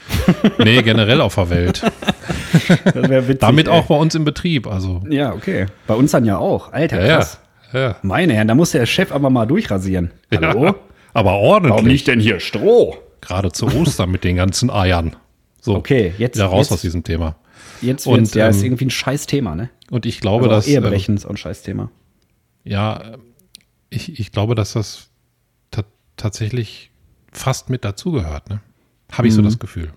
Nee, generell auf der Welt. witzig, Damit ey. auch bei uns im Betrieb. Also. Ja, okay. Bei uns dann ja auch. Alter, krass. Ja, ja. Meine Herren, da muss der Chef aber mal durchrasieren. Hallo? Ja. Aber ordentlich. Warum nicht denn hier Stroh? Gerade zu Ostern mit den ganzen Eiern. So, okay, jetzt. Wieder raus jetzt, aus diesem Thema. Jetzt wird und, ja, ähm, ist irgendwie ein scheiß Thema, ne? Und ich glaube, also dass. Ehebrechen ähm, ist auch ein scheiß Thema. Ja, ich, ich glaube, dass das tatsächlich fast mit dazugehört, ne? Habe ich mhm. so das Gefühl.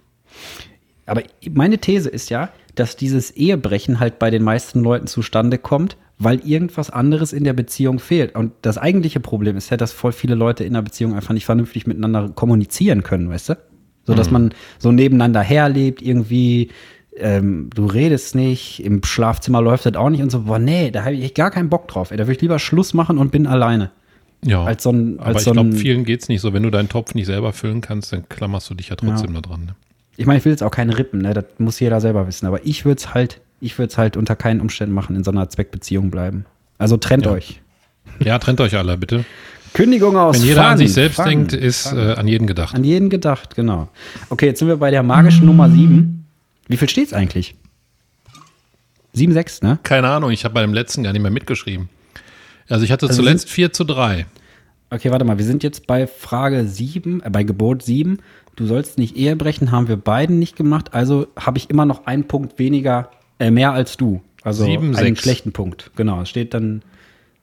Aber meine These ist ja, dass dieses Ehebrechen halt bei den meisten Leuten zustande kommt, weil irgendwas anderes in der Beziehung fehlt. Und das eigentliche Problem ist ja, dass voll viele Leute in der Beziehung einfach nicht vernünftig miteinander kommunizieren können, weißt du? So dass mhm. man so nebeneinander herlebt, irgendwie, ähm, du redest nicht, im Schlafzimmer läuft das auch nicht und so, boah, nee, da habe ich gar keinen Bock drauf. Ey, da würde ich lieber Schluss machen und bin alleine. Ja, als so ein, als aber ich so glaube, vielen geht es nicht so. Wenn du deinen Topf nicht selber füllen kannst, dann klammerst du dich ja trotzdem ja. da dran. Ne? Ich meine, ich will jetzt auch keine Rippen, ne? das muss jeder selber wissen, aber ich würde es halt ich würde es halt unter keinen Umständen machen, in so einer Zweckbeziehung bleiben. Also trennt ja. euch. Ja, trennt euch alle, bitte. Kündigung aus. Wenn jeder Fang, an sich selbst Fang, denkt, ist äh, an jeden gedacht. An jeden gedacht, genau. Okay, jetzt sind wir bei der magischen Nummer 7. Wie viel steht es eigentlich? 7, 6, ne? Keine Ahnung, ich habe bei dem letzten gar nicht mehr mitgeschrieben. Also ich hatte also zuletzt 4 zu 3. Okay, warte mal, wir sind jetzt bei Frage 7, äh, bei Gebot 7. Du sollst nicht Ehe brechen, haben wir beiden nicht gemacht. Also habe ich immer noch einen Punkt weniger äh, mehr als du. Also sieben, einen sechs. schlechten Punkt. Genau, es steht dann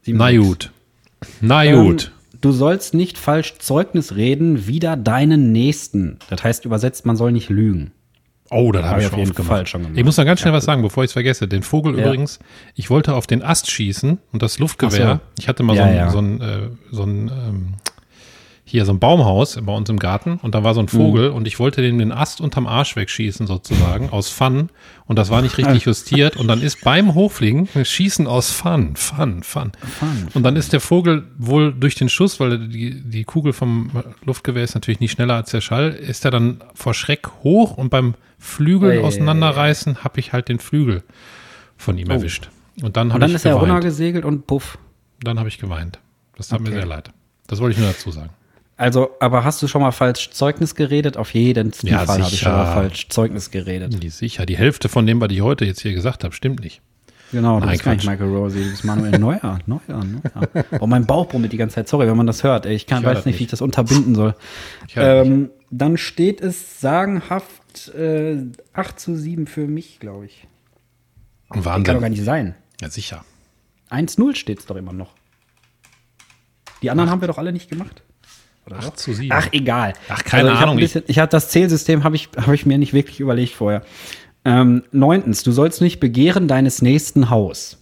sieben, Na gut. Na ähm, gut. Du sollst nicht falsch Zeugnis reden, wieder deinen Nächsten. Das heißt übersetzt, man soll nicht lügen. Oh, das habe ich auf jeden Fall schon gemacht. Ich muss noch ganz schnell was sagen, bevor ich es vergesse. Den Vogel ja. übrigens, ich wollte auf den Ast schießen und das Luftgewehr. So. Ich hatte mal ja, so ein, so ein, äh, so ein ähm, hier so ein Baumhaus bei uns im Garten und da war so ein Vogel mhm. und ich wollte dem den Ast unterm Arsch wegschießen sozusagen aus Fun und das war nicht richtig justiert und dann ist beim Hochfliegen Schießen aus Fun, Fun, Fun. Fun und dann ist der Vogel wohl durch den Schuss, weil die, die Kugel vom Luftgewehr ist natürlich nicht schneller als der Schall, ist er dann vor Schreck hoch und beim Flügel oh, auseinanderreißen habe ich halt den Flügel von ihm oh. erwischt. Und dann, und dann ist geweint. er runtergesegelt und puff. Dann habe ich geweint. Das tat okay. mir sehr leid. Das wollte ich nur dazu sagen. Also, aber hast du schon mal falsch Zeugnis geredet? Auf jeden ja, Fall habe ich schon mal falsch Zeugnis geredet. Die, sicher. Die Hälfte von dem, was ich heute jetzt hier gesagt habe, stimmt nicht. Genau, das ist gar nicht Michael Rosie, das ist Manuel Neuer. Neuer, Neuer. Oh, mein Bauch brummelt die ganze Zeit. Sorry, wenn man das hört. Ich, kann, ich weiß nicht, wie ich das unterbinden soll. Ähm, dann steht es sagenhaft äh, 8 zu 7 für mich, glaube ich. Wahnsinn. Das kann doch gar nicht sein. Ja, sicher. 1-0 steht es doch immer noch. Die anderen Ach. haben wir doch alle nicht gemacht. Oder 8 zu 7. Ach, egal. Ach, keine also, ich Ahnung. Bisschen, ich hatte das Zählsystem, habe ich, hab ich mir nicht wirklich überlegt vorher. Ähm, neuntens, du sollst nicht begehren deines nächsten Haus.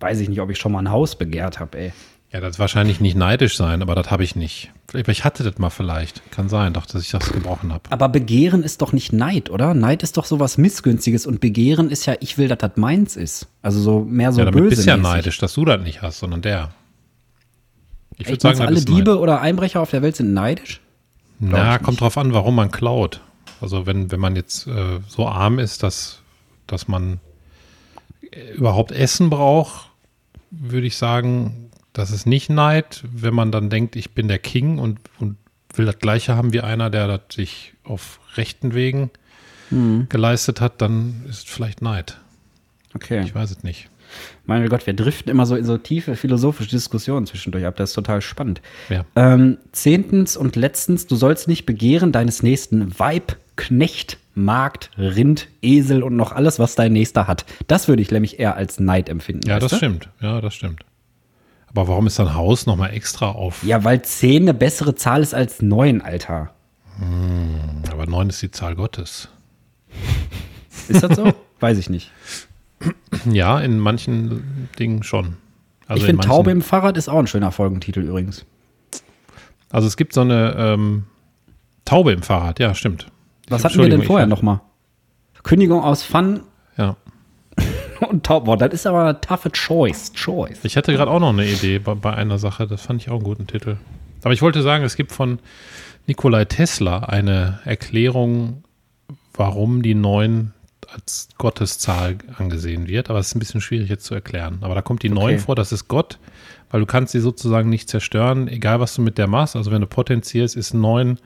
Weiß ich nicht, ob ich schon mal ein Haus begehrt habe, ey. Ja, das wahrscheinlich nicht neidisch sein, aber das habe ich nicht. Ich hatte das mal vielleicht. Kann sein, doch, dass ich das gebrochen habe. Aber Begehren ist doch nicht Neid, oder? Neid ist doch sowas Missgünstiges und Begehren ist ja, ich will, dass das meins ist. Also so mehr so ja, damit böse. bist ja neidisch, dass du das nicht hast, sondern der. Ich würde sagen, alle Diebe neidisch. oder Einbrecher auf der Welt sind neidisch? Na, kommt drauf an, warum man klaut. Also wenn, wenn man jetzt äh, so arm ist, dass, dass man äh, überhaupt Essen braucht, würde ich sagen, das ist nicht Neid. Wenn man dann denkt, ich bin der King und, und will das Gleiche haben wie einer, der das sich auf rechten Wegen mhm. geleistet hat, dann ist vielleicht Neid. Okay. Ich weiß es nicht. Mein Gott, wir driften immer so in so tiefe philosophische Diskussionen zwischendurch ab. Das ist total spannend. Ja. Ähm, zehntens und letztens, du sollst nicht begehren deines nächsten Weib, Knecht, Markt, Rind, Esel und noch alles, was dein Nächster hat. Das würde ich nämlich eher als Neid empfinden. Ja, das du? stimmt. Ja, das stimmt. Aber warum ist dein Haus nochmal extra auf? Ja, weil zehn eine bessere Zahl ist als neun, Alter. Hm, aber neun ist die Zahl Gottes. Ist das so? Weiß ich nicht. Ja, in manchen Dingen schon. Also ich finde Taube im Fahrrad ist auch ein schöner Folgentitel übrigens. Also es gibt so eine ähm, Taube im Fahrrad, ja, stimmt. Was hatten wir denn vorher nochmal? Kündigung aus Fun. Ja. Und Taube, boah, das ist aber eine toughe Choice. Choice. Ich hatte gerade auch noch eine Idee bei, bei einer Sache, das fand ich auch einen guten Titel. Aber ich wollte sagen, es gibt von Nikolai Tesla eine Erklärung, warum die neuen als Gotteszahl angesehen wird, aber es ist ein bisschen schwierig jetzt zu erklären. Aber da kommt die okay. 9 vor, das ist Gott, weil du kannst sie sozusagen nicht zerstören, egal was du mit der machst. Also wenn du potenzierst, ist 9,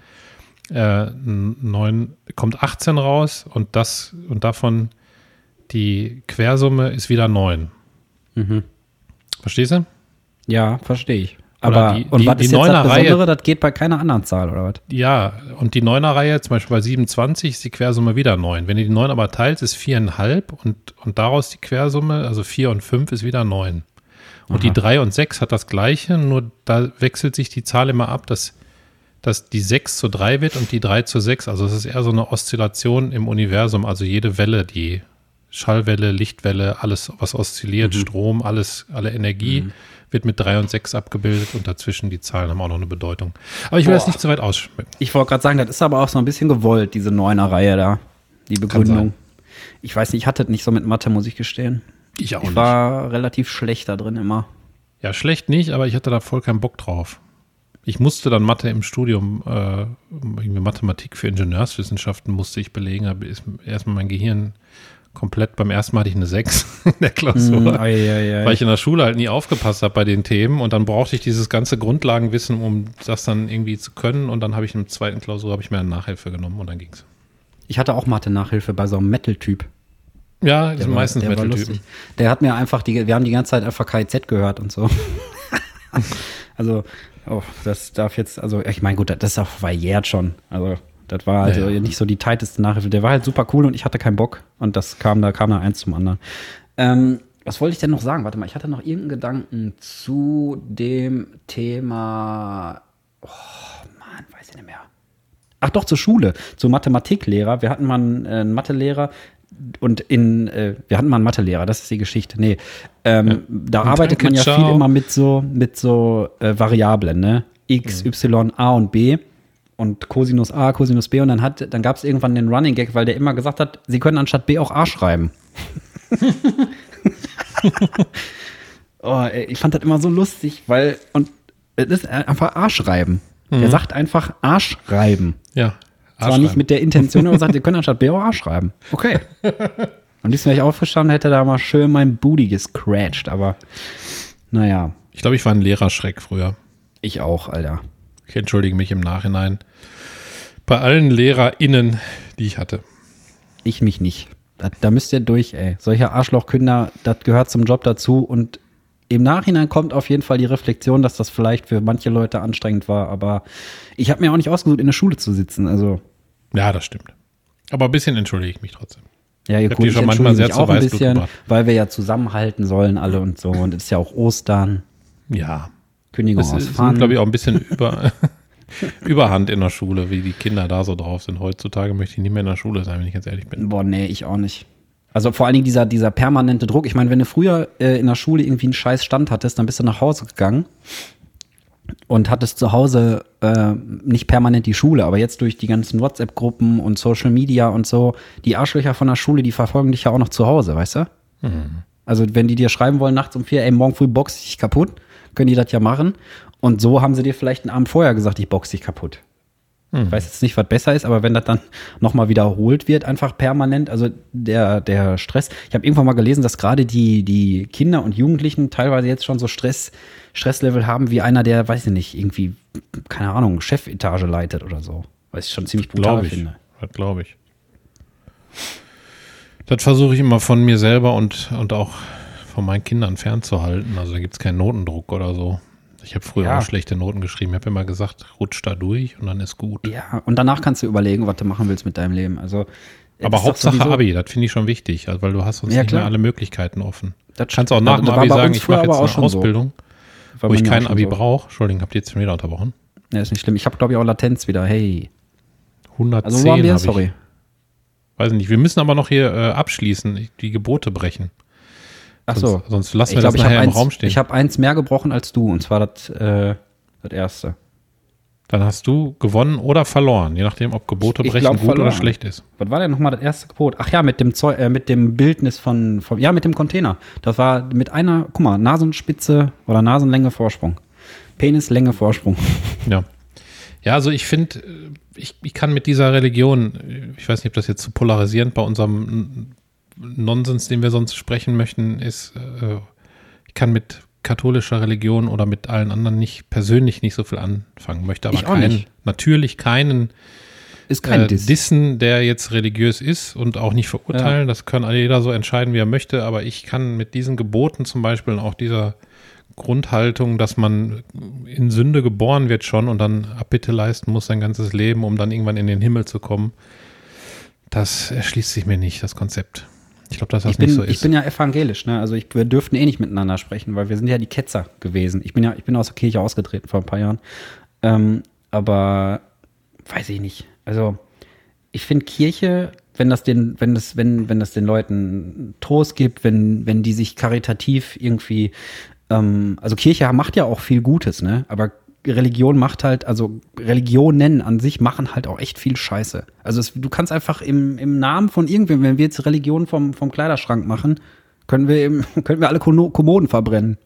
äh, 9 kommt 18 raus und das und davon die Quersumme ist wieder 9. Mhm. Verstehst du? Ja, verstehe ich. Aber die, und die, was die ist jetzt das Besondere? Das geht bei keiner anderen Zahl, oder was? Ja, und die Neuner-Reihe, zum Beispiel bei 27, ist die Quersumme wieder 9. Wenn du die 9 aber teilst, ist 4,5 und, und daraus die Quersumme, also 4 und 5, ist wieder 9. Und Aha. die 3 und 6 hat das gleiche, nur da wechselt sich die Zahl immer ab, dass, dass die 6 zu 3 wird und die 3 zu 6. Also es ist eher so eine Oszillation im Universum, also jede Welle, die Schallwelle, Lichtwelle, alles, was oszilliert, mhm. Strom, alles, alle Energie. Mhm wird mit 3 und 6 abgebildet und dazwischen die Zahlen haben auch noch eine Bedeutung. Aber ich will Boah. das nicht zu weit ausschmücken. Ich wollte gerade sagen, das ist aber auch so ein bisschen gewollt, diese Neuner-Reihe da, die Begründung. Ich weiß nicht, ich hatte nicht so mit Mathe, muss ich gestehen. Ich auch ich nicht. war relativ schlecht da drin immer. Ja, schlecht nicht, aber ich hatte da voll keinen Bock drauf. Ich musste dann Mathe im Studium, äh, Mathematik für Ingenieurswissenschaften musste ich belegen, habe erstmal mein Gehirn komplett, beim ersten Mal hatte ich eine 6 in der Klausur, mm, ai, ai, ai. weil ich in der Schule halt nie aufgepasst habe bei den Themen und dann brauchte ich dieses ganze Grundlagenwissen, um das dann irgendwie zu können und dann habe ich in der zweiten Klausur, habe ich mir eine Nachhilfe genommen und dann ging's. Ich hatte auch Mathe-Nachhilfe bei so einem Metal-Typ. Ja, die sind meistens Metal-Typen. Der hat mir einfach, die, wir haben die ganze Zeit einfach KIZ gehört und so. also, oh, das darf jetzt, also ich meine, gut, das ist auch verjährt schon. Also das war also ja, ja. nicht so die tighteste Nachhilfe. Der war halt super cool und ich hatte keinen Bock. Und das kam, da kam da eins zum anderen. Ähm, was wollte ich denn noch sagen? Warte mal, ich hatte noch irgendeinen Gedanken zu dem Thema. Oh, Mann, weiß ich nicht mehr. Ach doch, zur Schule, zu Mathematiklehrer. Wir hatten mal einen, äh, einen Mathelehrer, und in, äh, wir hatten mal einen Mathelehrer, das ist die Geschichte. Nee, ähm, ja. da und arbeitet man ja viel immer mit so, mit so äh, Variablen, ne? x, mhm. y, a und b und Cosinus a, Cosinus b und dann hat, dann gab es irgendwann den Running Gag, weil der immer gesagt hat, sie können anstatt b auch a schreiben. oh, ey, ich fand das immer so lustig, weil und es ist einfach a schreiben. Mhm. Er sagt einfach a schreiben. Ja. Zwar nicht mit der Intention, aber sagt, sie können anstatt b auch a schreiben. Okay. Und diesmal wäre ich aufgestanden, hätte da mal schön mein Booty gescratcht, aber naja. Ich glaube, ich war ein Lehrerschreck früher. Ich auch, Alter. Ich entschuldige mich im Nachhinein. Bei allen LehrerInnen, die ich hatte. Ich mich nicht. Da, da müsst ihr durch, ey. Solche Arschlochkinder, das gehört zum Job dazu und im Nachhinein kommt auf jeden Fall die Reflexion, dass das vielleicht für manche Leute anstrengend war, aber ich habe mir auch nicht ausgesucht, in der Schule zu sitzen, also. Ja, das stimmt. Aber ein bisschen entschuldige ich mich trotzdem. Ja, ihr gut, schon manchmal sehr auch ein bisschen, weil wir ja zusammenhalten sollen alle und so. Und es ist ja auch Ostern. Ja. Kündigung das aus ist, glaube ich, auch ein bisschen über, Überhand in der Schule, wie die Kinder da so drauf sind. Heutzutage möchte ich nicht mehr in der Schule sein, wenn ich ganz ehrlich bin. Boah, nee, ich auch nicht. Also vor allen Dingen dieser, dieser permanente Druck. Ich meine, wenn du früher äh, in der Schule irgendwie einen scheiß Stand hattest, dann bist du nach Hause gegangen und hattest zu Hause äh, nicht permanent die Schule, aber jetzt durch die ganzen WhatsApp-Gruppen und Social Media und so, die Arschlöcher von der Schule, die verfolgen dich ja auch noch zu Hause, weißt du? Mhm. Also wenn die dir schreiben wollen nachts um vier, ey, morgen früh box ich dich kaputt, können die das ja machen. Und so haben sie dir vielleicht einen Abend vorher gesagt, ich box dich kaputt. Mhm. Ich weiß jetzt nicht, was besser ist, aber wenn das dann nochmal wiederholt wird, einfach permanent, also der, der Stress. Ich habe irgendwann mal gelesen, dass gerade die, die Kinder und Jugendlichen teilweise jetzt schon so Stress, Stresslevel haben wie einer, der, weiß ich nicht, irgendwie, keine Ahnung, Chefetage leitet oder so. Was ich schon ziemlich brutal ich. finde. Das glaube ich. Das versuche ich immer von mir selber und, und auch von meinen Kindern fernzuhalten. Also da gibt es keinen Notendruck oder so. Ich habe früher ja. auch schlechte Noten geschrieben. Ich habe immer gesagt, rutsch da durch und dann ist gut. Ja, und danach kannst du überlegen, was du machen willst mit deinem Leben. Also aber Hauptsache Abi, das finde ich schon wichtig, also, weil du hast sonst ja, nicht mehr alle Möglichkeiten offen. Das kannst auch nach dem Abi sagen, ich mache jetzt eine Ausbildung, so. wo ich kein Abi so. brauche. Entschuldigung, habt ihr jetzt schon wieder unterbrochen? Ja, ist nicht schlimm. Ich habe, glaube ich, auch Latenz wieder. Hey. 110 also, wo haben wir? Sorry. Ich. Weiß nicht. Wir müssen aber noch hier äh, abschließen, die Gebote brechen. Ach so. Sonst, sonst lassen wir glaub, das nachher im eins, Raum stehen. Ich habe eins mehr gebrochen als du, und zwar das, äh, das erste. Dann hast du gewonnen oder verloren, je nachdem, ob Gebote brechen glaub, gut verloren. oder schlecht ist. Was war denn nochmal das erste Gebot? Ach ja, mit dem, Zeug, äh, mit dem Bildnis von, von, ja, mit dem Container. Das war mit einer, guck mal, Nasenspitze oder Nasenlänge Vorsprung. Penislänge Vorsprung. Ja. Ja, also ich finde, äh, ich, ich kann mit dieser Religion, ich weiß nicht, ob das jetzt zu polarisierend bei unserem Nonsens, den wir sonst sprechen möchten, ist, äh, ich kann mit katholischer Religion oder mit allen anderen nicht persönlich nicht so viel anfangen, möchte aber keinen, natürlich keinen ist kein äh, Diss. Dissen, der jetzt religiös ist und auch nicht verurteilen. Ja. Das kann jeder so entscheiden, wie er möchte, aber ich kann mit diesen Geboten zum Beispiel und auch dieser Grundhaltung, dass man in Sünde geboren wird schon und dann Abbitte leisten muss sein ganzes Leben, um dann irgendwann in den Himmel zu kommen, das erschließt sich mir nicht, das Konzept. Ich glaube, dass das ich bin, nicht so ist. Ich bin ja evangelisch, ne? Also ich, wir dürften eh nicht miteinander sprechen, weil wir sind ja die Ketzer gewesen. Ich bin ja, ich bin aus der Kirche ausgetreten vor ein paar Jahren. Ähm, aber weiß ich nicht. Also ich finde Kirche, wenn das den, wenn das, wenn, wenn das den Leuten Trost gibt, wenn, wenn die sich karitativ irgendwie, ähm, also Kirche macht ja auch viel Gutes, ne? Aber Religion macht halt, also Religionen an sich machen halt auch echt viel Scheiße. Also es, du kannst einfach im, im Namen von irgendwem, wenn wir jetzt Religion vom, vom Kleiderschrank machen, können wir, eben, können wir alle Kommoden verbrennen.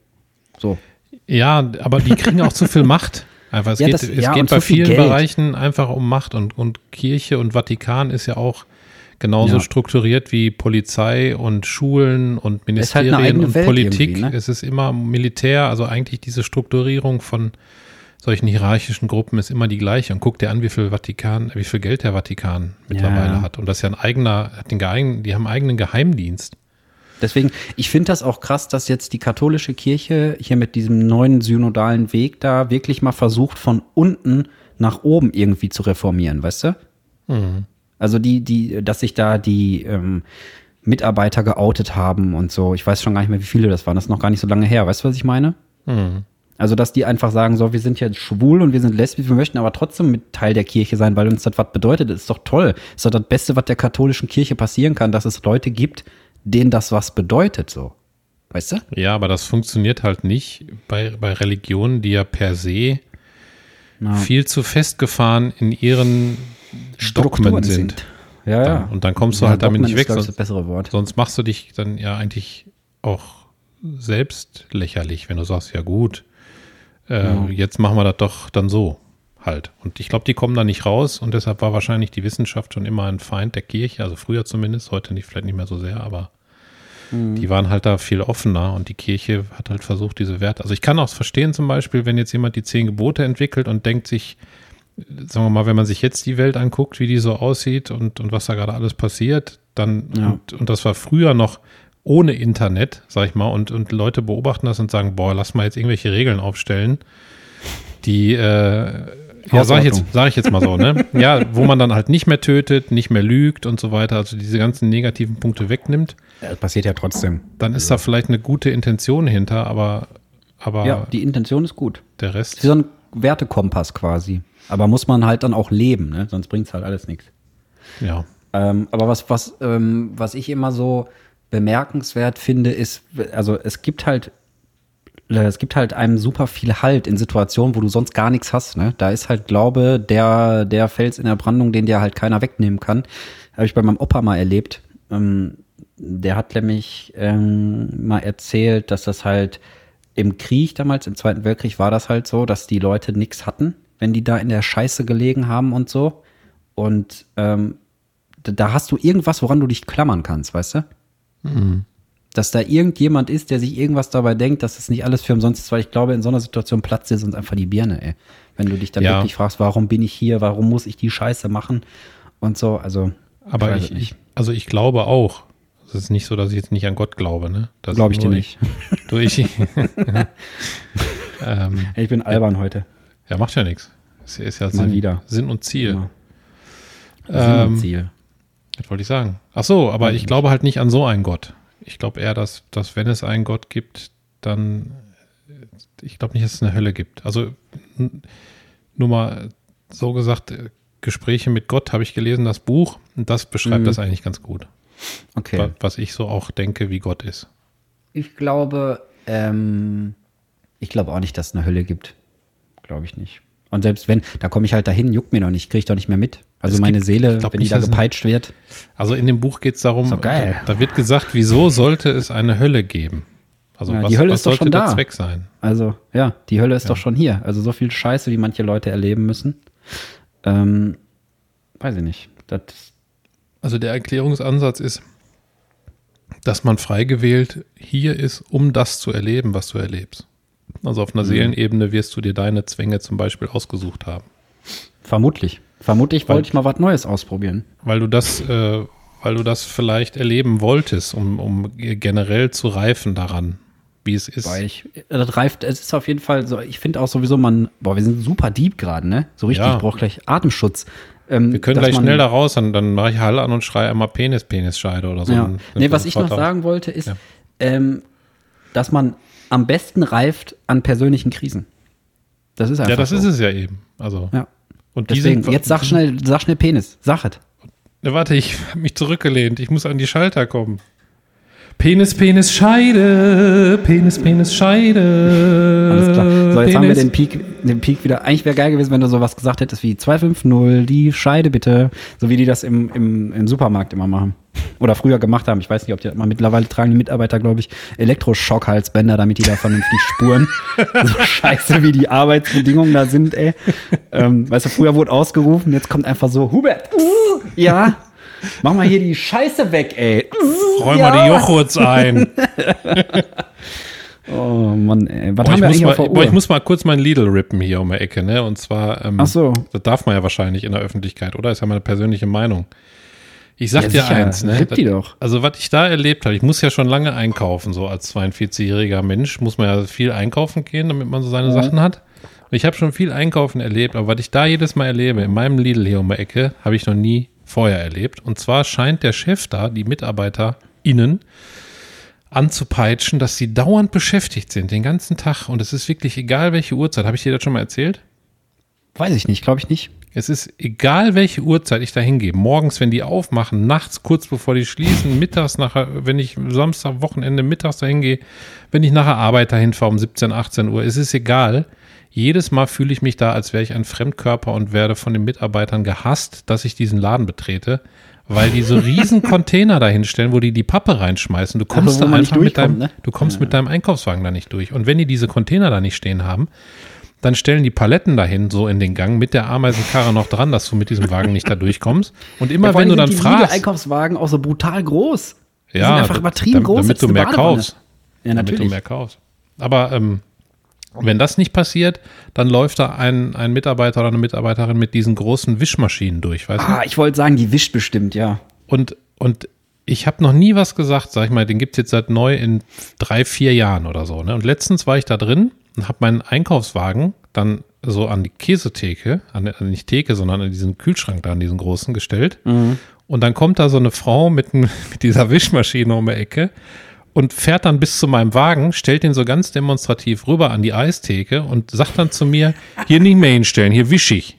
So. Ja, aber die kriegen auch zu viel Macht. Einfach, es ja, geht, das, es ja, geht bei vielen Geld. Bereichen einfach um Macht und, und Kirche und Vatikan ist ja auch genauso ja. strukturiert wie Polizei und Schulen und halt Ministerien halt und Welt Politik. Ne? Es ist immer Militär, also eigentlich diese Strukturierung von solchen hierarchischen Gruppen ist immer die gleiche. Und guck dir an, wie viel Vatikan, wie viel Geld der Vatikan mittlerweile ja. hat. Und das ist ja ein eigener, hat den geeign, die haben einen eigenen Geheimdienst. Deswegen, ich finde das auch krass, dass jetzt die katholische Kirche hier mit diesem neuen synodalen Weg da wirklich mal versucht, von unten nach oben irgendwie zu reformieren, weißt du? Mhm. Also die, die, dass sich da die ähm, Mitarbeiter geoutet haben und so. Ich weiß schon gar nicht mehr, wie viele das waren. Das ist noch gar nicht so lange her. Weißt du, was ich meine? Mhm. Also, dass die einfach sagen, so, wir sind ja schwul und wir sind lesbisch, wir möchten aber trotzdem mit Teil der Kirche sein, weil uns das was bedeutet. Das ist doch toll. Das ist doch das Beste, was der katholischen Kirche passieren kann, dass es Leute gibt, denen das was bedeutet, so. Weißt du? Ja, aber das funktioniert halt nicht bei, bei Religionen, die ja per se ja. viel zu festgefahren in ihren Strukturen sind. sind. Ja, ja. Und dann kommst du ja, halt damit nicht weg. Sonst, das bessere Wort. sonst machst du dich dann ja eigentlich auch selbst lächerlich, wenn du sagst, ja gut, äh, ja. jetzt machen wir das doch dann so halt. Und ich glaube, die kommen da nicht raus und deshalb war wahrscheinlich die Wissenschaft schon immer ein Feind der Kirche, also früher zumindest, heute nicht, vielleicht nicht mehr so sehr, aber mhm. die waren halt da viel offener und die Kirche hat halt versucht, diese Werte. Also ich kann auch verstehen zum Beispiel, wenn jetzt jemand die zehn Gebote entwickelt und denkt sich, sagen wir mal, wenn man sich jetzt die Welt anguckt, wie die so aussieht und, und was da gerade alles passiert, dann, ja. und, und das war früher noch ohne Internet, sag ich mal, und, und Leute beobachten das und sagen, boah, lass mal jetzt irgendwelche Regeln aufstellen, die äh, ja, sag ich, jetzt, sag ich jetzt mal so, ne? Ja, wo man dann halt nicht mehr tötet, nicht mehr lügt und so weiter, also diese ganzen negativen Punkte wegnimmt. Das passiert ja trotzdem. Dann ist da vielleicht eine gute Intention hinter, aber, aber. Ja, die Intention ist gut. Der Rest. Wie so ein Wertekompass quasi. Aber muss man halt dann auch leben, ne? Sonst bringt es halt alles nichts. Ja. Ähm, aber was, was, ähm, was ich immer so bemerkenswert finde, ist, also es gibt halt äh, es gibt halt einem super viel Halt in Situationen, wo du sonst gar nichts hast. Ne? Da ist halt Glaube der, der Fels in der Brandung, den dir halt keiner wegnehmen kann. Habe ich bei meinem Opa mal erlebt. Ähm, der hat nämlich ähm, mal erzählt, dass das halt im Krieg damals, im Zweiten Weltkrieg war das halt so, dass die Leute nichts hatten, wenn die da in der Scheiße gelegen haben und so. Und ähm, da hast du irgendwas, woran du dich klammern kannst, weißt du? Mhm dass da irgendjemand ist, der sich irgendwas dabei denkt, dass es nicht alles für umsonst ist, weil ich glaube, in so einer Situation platzt dir sonst einfach die Birne, ey. Wenn du dich dann ja. wirklich fragst, warum bin ich hier, warum muss ich die Scheiße machen und so, also. Aber ich, ich, also ich glaube auch, es ist nicht so, dass ich jetzt nicht an Gott glaube, ne? Glaube ich dir nicht. Durch. ähm, ich bin albern heute. Ja, macht ja nichts. Es ist ja Sinn, wieder. Sinn und Ziel. Immer. Sinn und ähm, Ziel. Das wollte ich sagen. Ach so, aber ich glaube halt nicht an so einen Gott ich glaube eher, dass, dass wenn es einen Gott gibt, dann, ich glaube nicht, dass es eine Hölle gibt. Also nur mal so gesagt, Gespräche mit Gott habe ich gelesen, das Buch, und das beschreibt mhm. das eigentlich ganz gut. Okay. Was ich so auch denke, wie Gott ist. Ich glaube, ähm, ich glaube auch nicht, dass es eine Hölle gibt. Glaube ich nicht. Und selbst wenn, da komme ich halt dahin, juckt mir noch nicht, kriege ich doch nicht mehr mit. Also es meine gibt, Seele, wenn die da gepeitscht wird. Also in dem Buch geht es darum, da, da, wird gesagt, wieso sollte es eine Hölle geben? Also ja, was, die Hölle was ist doch schon da. Zweck sein? Also ja, die Hölle ist ja. doch schon hier. Also so viel Scheiße, wie manche Leute erleben müssen. Ähm, weiß ich nicht. Das also der Erklärungsansatz ist, dass man frei gewählt hier ist, um das zu erleben, was du erlebst. Also auf einer mhm. Seelenebene wirst du dir deine Zwänge zum Beispiel ausgesucht haben. Vermutlich. Vermutlich wollte ich mal was Neues ausprobieren. Weil du das, äh, weil du das vielleicht erleben wolltest, um, um generell zu reifen daran, wie es ist. Weil ich, das reift, es ist auf jeden Fall so, ich finde auch sowieso, man, boah, wir sind super deep gerade, ne? So richtig, ja. ich brauche gleich Atemschutz. Ähm, wir können gleich man, schnell da raus, dann, dann mache ich Hall an und schreie einmal Penis, Penis, Scheide oder so. Ja. Nee, was ich noch sagen wollte, ist, ja. ähm, dass man am besten reift an persönlichen Krisen. Das ist einfach Ja, das so. ist es ja eben. Also. Ja. Und Deswegen, sind, jetzt sag schnell, sag schnell Penis. Sag es. Warte, ich habe mich zurückgelehnt. Ich muss an die Schalter kommen. Penis, Penis, Scheide. Penis, Penis, Scheide. Alles klar. So, jetzt Penis. haben wir den Peak, den Peak wieder. Eigentlich wäre geil gewesen, wenn du sowas gesagt hättest wie 250, die Scheide bitte. So wie die das im, im, im Supermarkt immer machen. Oder früher gemacht haben. Ich weiß nicht, ob die immer mittlerweile tragen die Mitarbeiter, glaube ich, Elektroschockhalsbänder, damit die da vernünftig spuren. so scheiße, wie die Arbeitsbedingungen da sind, ey. Ähm, weißt du, früher wurde ausgerufen, jetzt kommt einfach so, Hubert, ja, Mach mal hier die Scheiße weg, ey. Räum ja. mal die Jochurts ein. oh Mann, ey. Was boah, haben wir eigentlich mal, auf boah, ich muss mal kurz meinen Lidl rippen hier um die Ecke, ne? Und zwar, ähm, Ach so. das darf man ja wahrscheinlich in der Öffentlichkeit, oder? Ist ja meine persönliche Meinung. Ich sag ja, dir sicher. eins, ne? Ripp die doch. Also, was ich da erlebt habe, ich muss ja schon lange einkaufen, so als 42-jähriger Mensch, muss man ja viel einkaufen gehen, damit man so seine ja. Sachen hat. Und ich habe schon viel einkaufen erlebt, aber was ich da jedes Mal erlebe, in meinem Lidl hier um die Ecke, habe ich noch nie vorher erlebt. Und zwar scheint der Chef da, die MitarbeiterInnen, anzupeitschen, dass sie dauernd beschäftigt sind, den ganzen Tag. Und es ist wirklich egal, welche Uhrzeit. Habe ich dir das schon mal erzählt? Weiß ich nicht, glaube ich nicht. Es ist egal, welche Uhrzeit ich da hingehe. Morgens, wenn die aufmachen, nachts kurz bevor die schließen, mittags nachher, wenn ich Samstag, Wochenende, mittags da hingehe, wenn ich nachher Arbeit dahin fahre um 17, 18 Uhr. Es ist egal. Jedes Mal fühle ich mich da, als wäre ich ein Fremdkörper und werde von den Mitarbeitern gehasst, dass ich diesen Laden betrete, weil die so riesen Container dahinstellen, wo die die Pappe reinschmeißen. Du kommst also, da einfach mit deinem, ne? du kommst ja. mit deinem Einkaufswagen da nicht durch. Und wenn die diese Container da nicht stehen haben, dann stellen die Paletten dahin so in den Gang mit der Ameisenkarre noch dran, dass du mit diesem Wagen nicht da durchkommst. Und immer ja, wenn du dann die fragst. Die Einkaufswagen auch so brutal groß. Die ja, sind einfach übertrieben damit, groß. Damit du mehr kaufst. Ja, natürlich. Damit du mehr kaufst. Aber ähm, wenn das nicht passiert, dann läuft da ein, ein Mitarbeiter oder eine Mitarbeiterin mit diesen großen Wischmaschinen durch, weißt ah, du? ich wollte sagen, die wischt bestimmt, ja. Und, und ich habe noch nie was gesagt, sag ich mal, den gibt es jetzt seit neu in drei, vier Jahren oder so. Ne? Und letztens war ich da drin und habe meinen Einkaufswagen dann so an die Käsetheke, an, an nicht Theke, sondern an diesen Kühlschrank da, an diesen großen gestellt. Mhm. Und dann kommt da so eine Frau mit, mit dieser Wischmaschine um die Ecke und fährt dann bis zu meinem Wagen, stellt den so ganz demonstrativ rüber an die Eistheke und sagt dann zu mir, hier nicht mehr hinstellen, hier wisch ich.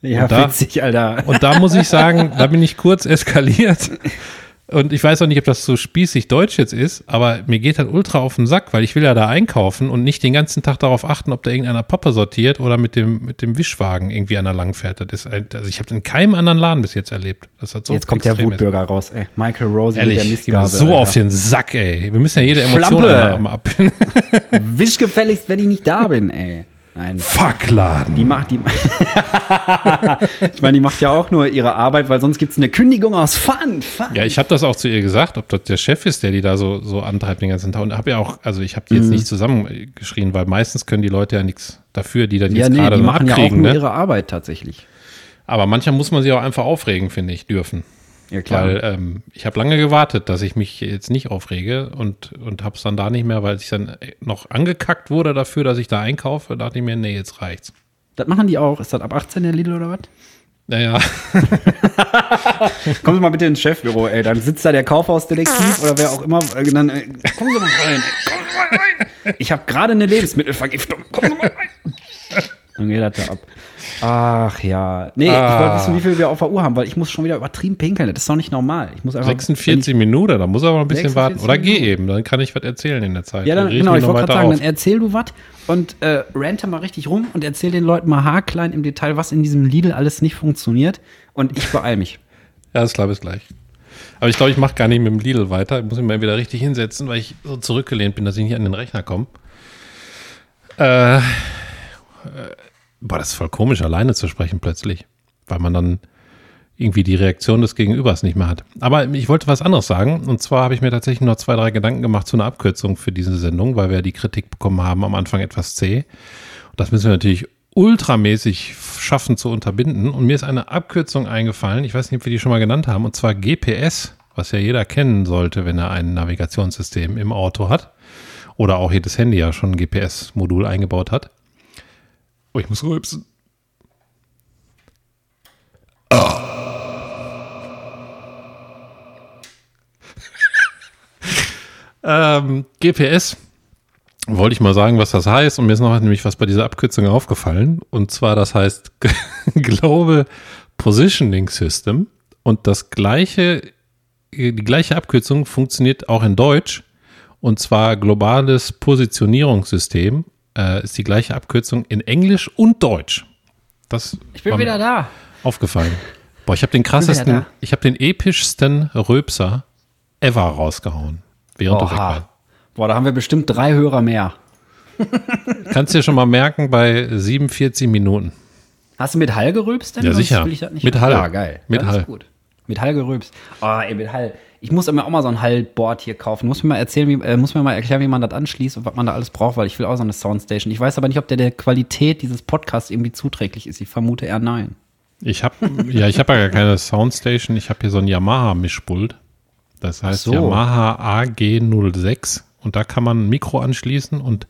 Ja, und da, witzig, Alter. Und da muss ich sagen, da bin ich kurz eskaliert und ich weiß auch nicht, ob das so spießig deutsch jetzt ist, aber mir geht halt ultra auf den Sack, weil ich will ja da einkaufen und nicht den ganzen Tag darauf achten, ob da irgendeiner Pappe sortiert oder mit dem, mit dem Wischwagen irgendwie einer langfährt. Das ist, also ich habe in keinem anderen Laden bis jetzt erlebt. Das hat so jetzt kommt der Wutbürger raus, ey. Michael Rose Ehrlich, mit der Mistgabe. So Alter. auf den Sack, ey. Wir müssen ja jede Emotion ab. Wisch gefälligst, wenn ich nicht da bin, ey. Nein. Fuckladen. Die macht die. ich meine, die macht ja auch nur ihre Arbeit, weil sonst gibt es eine Kündigung aus Fun. Fun. Ja, ich habe das auch zu ihr gesagt, ob das der Chef ist, der die da so, so antreibt den ganzen Tag. Und habe ja auch, also ich habe die jetzt mm. nicht zusammengeschrien, weil meistens können die Leute ja nichts dafür, die dann ja, jetzt nee, gerade die machen abkriegen. Ja auch nur ne? ihre Arbeit tatsächlich. Aber manchmal muss man sich auch einfach aufregen, finde ich, dürfen. Ja, klar. Weil ähm, ich habe lange gewartet, dass ich mich jetzt nicht aufrege und, und habe es dann da nicht mehr, weil ich dann noch angekackt wurde dafür, dass ich da einkaufe, dachte ich mir, nee, jetzt reicht's. Das machen die auch. Ist das ab 18 der Lidl oder was? Naja. kommen Sie mal bitte ins Chefbüro, ey. Dann sitzt da der Kaufhausdetektiv oder wer auch immer. Äh, dann, äh, kommen Sie mal rein, ey. Kommen Sie mal rein. Ich habe gerade eine Lebensmittelvergiftung. Kommen Sie mal rein. Dann geht das da ab. Ach ja. Nee, ah. ich wollte wissen, wie viel wir auf der Uhr haben, weil ich muss schon wieder übertrieben pinkeln. Das ist doch nicht normal. Ich muss einfach, 46 Minuten, da muss aber noch ein bisschen warten. Oder geh eben, dann kann ich was erzählen in der Zeit. Ja, dann, dann genau, ich wollte gerade sagen, auf. dann erzähl du was und äh, rante mal richtig rum und erzähl den Leuten mal haarklein im Detail, was in diesem Lidl alles nicht funktioniert. Und ich beeil mich. ja, ist klar, bis gleich. Aber ich glaube, ich mache gar nicht mit dem Lidl weiter. Ich muss mich mal wieder richtig hinsetzen, weil ich so zurückgelehnt bin, dass ich nicht an den Rechner komme. Äh Boah, das ist voll komisch, alleine zu sprechen plötzlich, weil man dann irgendwie die Reaktion des Gegenübers nicht mehr hat. Aber ich wollte was anderes sagen. Und zwar habe ich mir tatsächlich noch zwei, drei Gedanken gemacht zu einer Abkürzung für diese Sendung, weil wir die Kritik bekommen haben am Anfang etwas zäh. Das müssen wir natürlich ultramäßig schaffen zu unterbinden. Und mir ist eine Abkürzung eingefallen, ich weiß nicht, ob wir die schon mal genannt haben, und zwar GPS, was ja jeder kennen sollte, wenn er ein Navigationssystem im Auto hat. Oder auch jedes Handy ja schon ein GPS-Modul eingebaut hat. Oh, ich muss rülpsen. Oh. ähm, GPS. Wollte ich mal sagen, was das heißt. Und mir ist noch nämlich was bei dieser Abkürzung aufgefallen. Und zwar, das heißt Global Positioning System. Und das gleiche, die gleiche Abkürzung funktioniert auch in Deutsch. Und zwar globales Positionierungssystem äh, ist die gleiche Abkürzung in Englisch und Deutsch. Das ich bin wieder da. Aufgefallen. Boah, ich habe den krassesten, ich habe den epischsten Röpser ever rausgehauen, während Oha. du weg warst. Boah, da haben wir bestimmt drei Hörer mehr. Kannst du dir schon mal merken bei 47 Minuten. Hast du mit Hall gerülpst denn? Ja, sicher. mit Hall. Ja, geil. Mit das Hall. gut. Mit Hall gerülpst. Oh, ey, mit Hall. Ich muss mir auch mal so ein Hallboard hier kaufen. Muss mir mal erzählen, wie, äh, muss mir mal erklären, wie man das anschließt und was man da alles braucht, weil ich will auch so eine Soundstation. Ich weiß aber nicht, ob der der Qualität dieses Podcasts irgendwie zuträglich ist. Ich vermute eher nein. Ich habe ja, ich habe ja gar keine Soundstation. Ich habe hier so ein Yamaha Mischpult. Das heißt so. Yamaha AG06 und da kann man ein Mikro anschließen und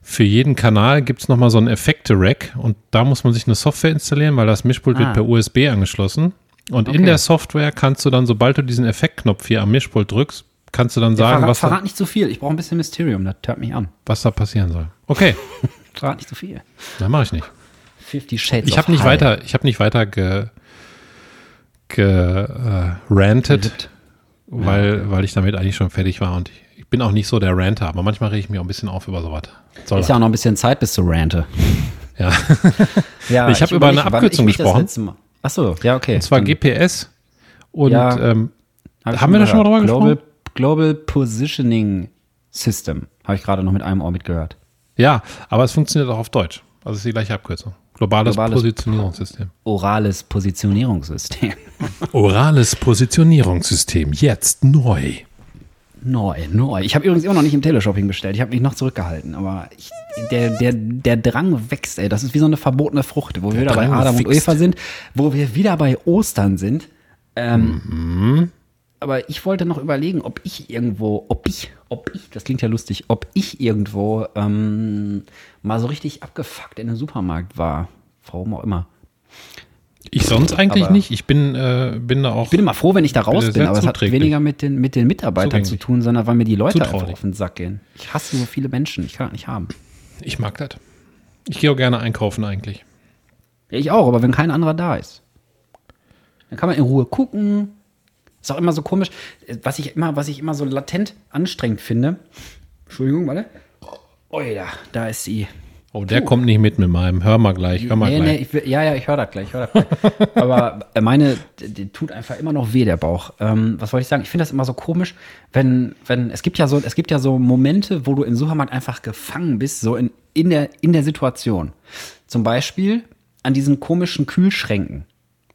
für jeden Kanal gibt es nochmal so ein Effekte-Rack und da muss man sich eine Software installieren, weil das Mischpult ah. wird per USB angeschlossen. Und okay. in der Software kannst du dann, sobald du diesen Effektknopf hier am Mischpult drückst, kannst du dann sagen, verrat, was. Verrat nicht zu so viel. Ich brauche ein bisschen Mysterium. Das hört mich an. Was da passieren soll. Okay. verrat nicht zu so viel. Dann mache ich nicht. 50 Shades Ich habe nicht weiter, ich habe nicht weiter ge, gerantet, ge, äh, weil, ja. weil ich damit eigentlich schon fertig war und ich, ich, bin auch nicht so der Ranter, aber manchmal rege ich mich auch ein bisschen auf über sowas. Soll ist ja auch noch ein bisschen Zeit bis zu Rante. Ja. ja ich habe über eine Abkürzung gesprochen. Ach so, ja, okay. Und zwar GPS. Und ja, ähm, hab haben wir da schon mal drüber Global, gesprochen? Global Positioning System. Habe ich gerade noch mit einem Ohr mitgehört. Ja, aber es funktioniert auch auf Deutsch. Also es ist die gleiche Abkürzung. Globales, Globales Positionierungssystem. Orales Positionierungssystem. Orales Positionierungssystem. Jetzt neu. Neu, neu. Ich habe übrigens immer noch nicht im Teleshopping bestellt. Ich habe mich noch zurückgehalten. Aber ich, der, der, der Drang wächst, ey. Das ist wie so eine verbotene Frucht, wo wir wieder Drang bei Adam wächst. und Eva sind, wo wir wieder bei Ostern sind. Ähm, mhm. Aber ich wollte noch überlegen, ob ich irgendwo, ob ich, ob ich, das klingt ja lustig, ob ich irgendwo ähm, mal so richtig abgefuckt in einem Supermarkt war. Warum auch immer. Ich sonst eigentlich aber nicht. Ich bin, äh, bin da auch. Ich bin immer froh, wenn ich da raus bin, aber es hat weniger mit den, mit den Mitarbeitern zugänglich. zu tun, sondern weil mir die Leute Zutraulich. einfach auf den Sack gehen. Ich hasse so viele Menschen. Ich kann das nicht haben. Ich mag das. Ich gehe auch gerne einkaufen eigentlich. Ja, ich auch, aber wenn kein anderer da ist. Dann kann man in Ruhe gucken, ist auch immer so komisch, was ich immer, was ich immer so latent anstrengend finde. Entschuldigung, warte. Oh ja, da ist sie. Oh, der Puh. kommt nicht mit mit meinem. Hör mal gleich, hör mal nee, gleich. Nee, ich, ja, ja, ich höre das gleich, hör das gleich. Aber meine, die, die, tut einfach immer noch weh, der Bauch. Ähm, was wollte ich sagen? Ich finde das immer so komisch, wenn, wenn, es gibt ja so, es gibt ja so Momente, wo du im Supermarkt einfach gefangen bist, so in, in, der, in der Situation. Zum Beispiel an diesen komischen Kühlschränken.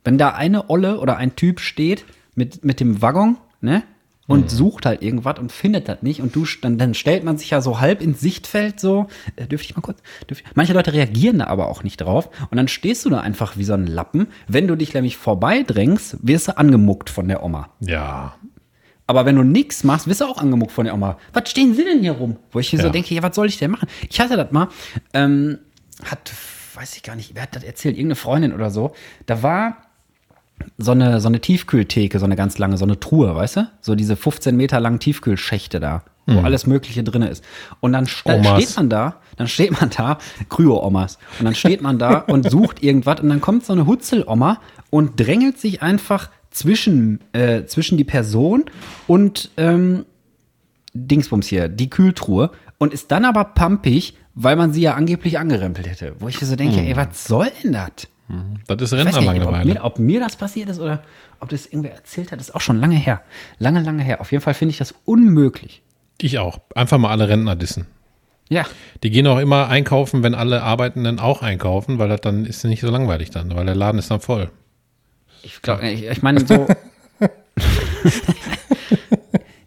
Wenn da eine Olle oder ein Typ steht mit, mit dem Waggon, ne? Und mhm. sucht halt irgendwas und findet das nicht. Und du, dann, dann stellt man sich ja so halb ins Sichtfeld so. Äh, dürfte ich mal kurz? Ich? Manche Leute reagieren da aber auch nicht drauf. Und dann stehst du da einfach wie so ein Lappen. Wenn du dich nämlich vorbeidrängst, wirst du angemuckt von der Oma. Ja. Aber wenn du nichts machst, wirst du auch angemuckt von der Oma. Was stehen sie denn hier rum? Wo ich hier ja. so denke, ja, was soll ich denn machen? Ich hatte das mal, ähm, hat, weiß ich gar nicht, wer hat das erzählt? Irgendeine Freundin oder so. Da war so eine, so eine Tiefkühltheke, so eine ganz lange, so eine Truhe, weißt du? So diese 15 Meter langen Tiefkühlschächte da, wo mhm. alles Mögliche drin ist. Und dann st steht man da, dann steht man da, Kryo-Omas, und dann steht man da und sucht irgendwas und dann kommt so eine Hutzel-Oma und drängelt sich einfach zwischen, äh, zwischen die Person und ähm, Dingsbums hier, die Kühltruhe und ist dann aber pumpig, weil man sie ja angeblich angerempelt hätte. Wo ich so denke, mhm. ey, was soll denn das? Mhm. Das ist Rentnerlangeweile. Ob, mir, ob mir das passiert ist oder ob das irgendwer erzählt hat, ist auch schon lange her. Lange, lange her. Auf jeden Fall finde ich das unmöglich. Ich auch. Einfach mal alle Rentner dissen. Ja. Die gehen auch immer einkaufen, wenn alle Arbeitenden auch einkaufen, weil das dann ist nicht so langweilig dann, weil der Laden ist dann voll. Ich glaube, ich, ich meine so.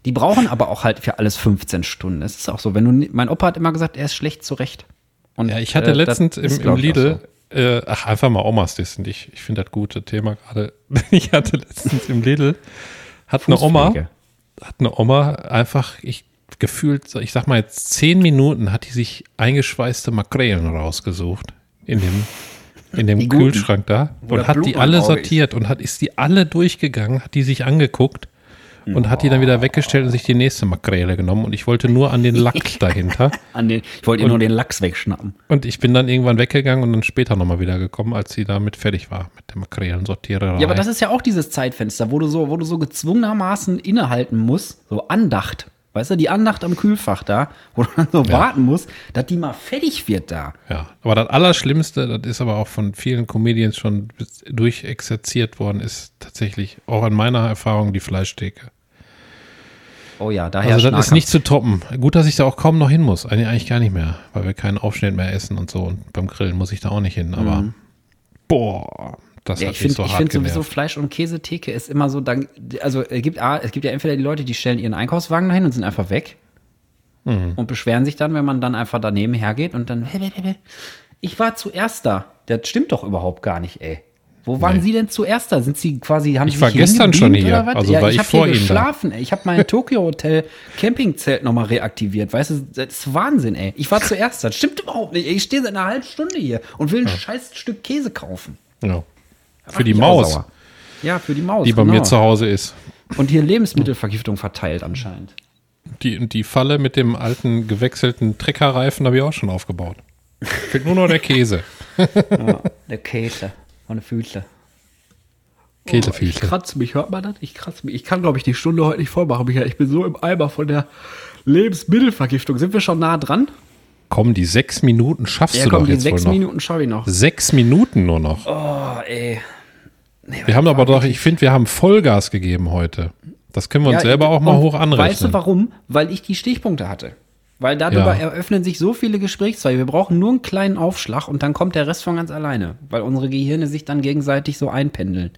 die brauchen aber auch halt für alles 15 Stunden. Es ist auch so, wenn du, mein Opa hat immer gesagt, er ist schlecht zurecht. Und, ja, ich hatte äh, letztens im, im Lidl, so. Äh, ach, einfach mal Omas dissen. Ich, ich finde das gute Thema gerade. Ich hatte letztens im Lidl, hat eine Oma, hat eine Oma einfach, ich gefühlt, ich sag mal jetzt zehn Minuten hat die sich eingeschweißte Makrelen rausgesucht in dem, in dem Kühlschrank da und hat die alle sortiert ist. und hat, ist die alle durchgegangen, hat die sich angeguckt und hat die dann wieder weggestellt und sich die nächste Makrele genommen. Und ich wollte nur an den Lachs dahinter. an den, ich wollte ihr nur den Lachs wegschnappen. Und ich bin dann irgendwann weggegangen und dann später nochmal wieder gekommen, als sie damit fertig war mit der Makrelensortiererei. Ja, aber das ist ja auch dieses Zeitfenster, wo du so, wo du so gezwungenermaßen innehalten musst, so Andacht. Weißt du, die Andacht am Kühlfach da, wo du dann so ja. warten musst, dass die mal fertig wird da. Ja, aber das Allerschlimmste, das ist aber auch von vielen Comedians schon durchexerziert worden, ist tatsächlich auch in meiner Erfahrung die Fleischtheke. Oh ja, daher. Also das ist nicht zu toppen. Gut, dass ich da auch kaum noch hin muss. Eigentlich gar nicht mehr, weil wir keinen Aufschnitt mehr essen und so. Und beim Grillen muss ich da auch nicht hin. Aber mhm. boah, das ja, ich finde so ich finde sowieso Fleisch- und Käsetheke ist immer so, dann, also es gibt, es gibt ja entweder die Leute, die stellen ihren Einkaufswagen dahin und sind einfach weg mhm. und beschweren sich dann, wenn man dann einfach daneben hergeht und dann, ich war zuerst da. Das stimmt doch überhaupt gar nicht, ey. Wo waren nee. Sie denn zuerst da? Sind Sie quasi, haben ich Sie war gestern schon hier. Also ja, war ich, ich vor Ihnen geschlafen, ey. Ich habe mein Tokyo Hotel Campingzelt nochmal reaktiviert. Weißt du, das ist Wahnsinn, ey. Ich war zuerst da. Das stimmt überhaupt nicht. Ich stehe seit einer halben Stunde hier und will ein ja. scheiß Stück Käse kaufen. Ja. Für die Maus. Ja, für die Maus. Die bei genau. mir zu Hause ist. Und hier Lebensmittelvergiftung verteilt anscheinend. Die, die Falle mit dem alten gewechselten Treckerreifen habe ich auch schon aufgebaut. Fehlt nur noch der Käse. ja, der Käse von den Füßen. Käsefüße. Oh, ich kratze mich, hört man das? Ich kratze mich. Ich kann, glaube ich, die Stunde heute nicht voll machen, Michael. Ich bin so im Eimer von der Lebensmittelvergiftung. Sind wir schon nah dran? Komm, die sechs Minuten schaffst ja, du komm, doch jetzt wohl noch. sechs Minuten schaffe ich noch. Sechs Minuten nur noch. Oh, ey. Nee, wir haben aber doch, ich finde, wir haben Vollgas gegeben heute. Das können wir uns ja, selber auch mal hoch anrechnen. Weißt du warum? Weil ich die Stichpunkte hatte. Weil darüber ja. eröffnen sich so viele Gesprächszweige. Wir brauchen nur einen kleinen Aufschlag und dann kommt der Rest von ganz alleine. Weil unsere Gehirne sich dann gegenseitig so einpendeln.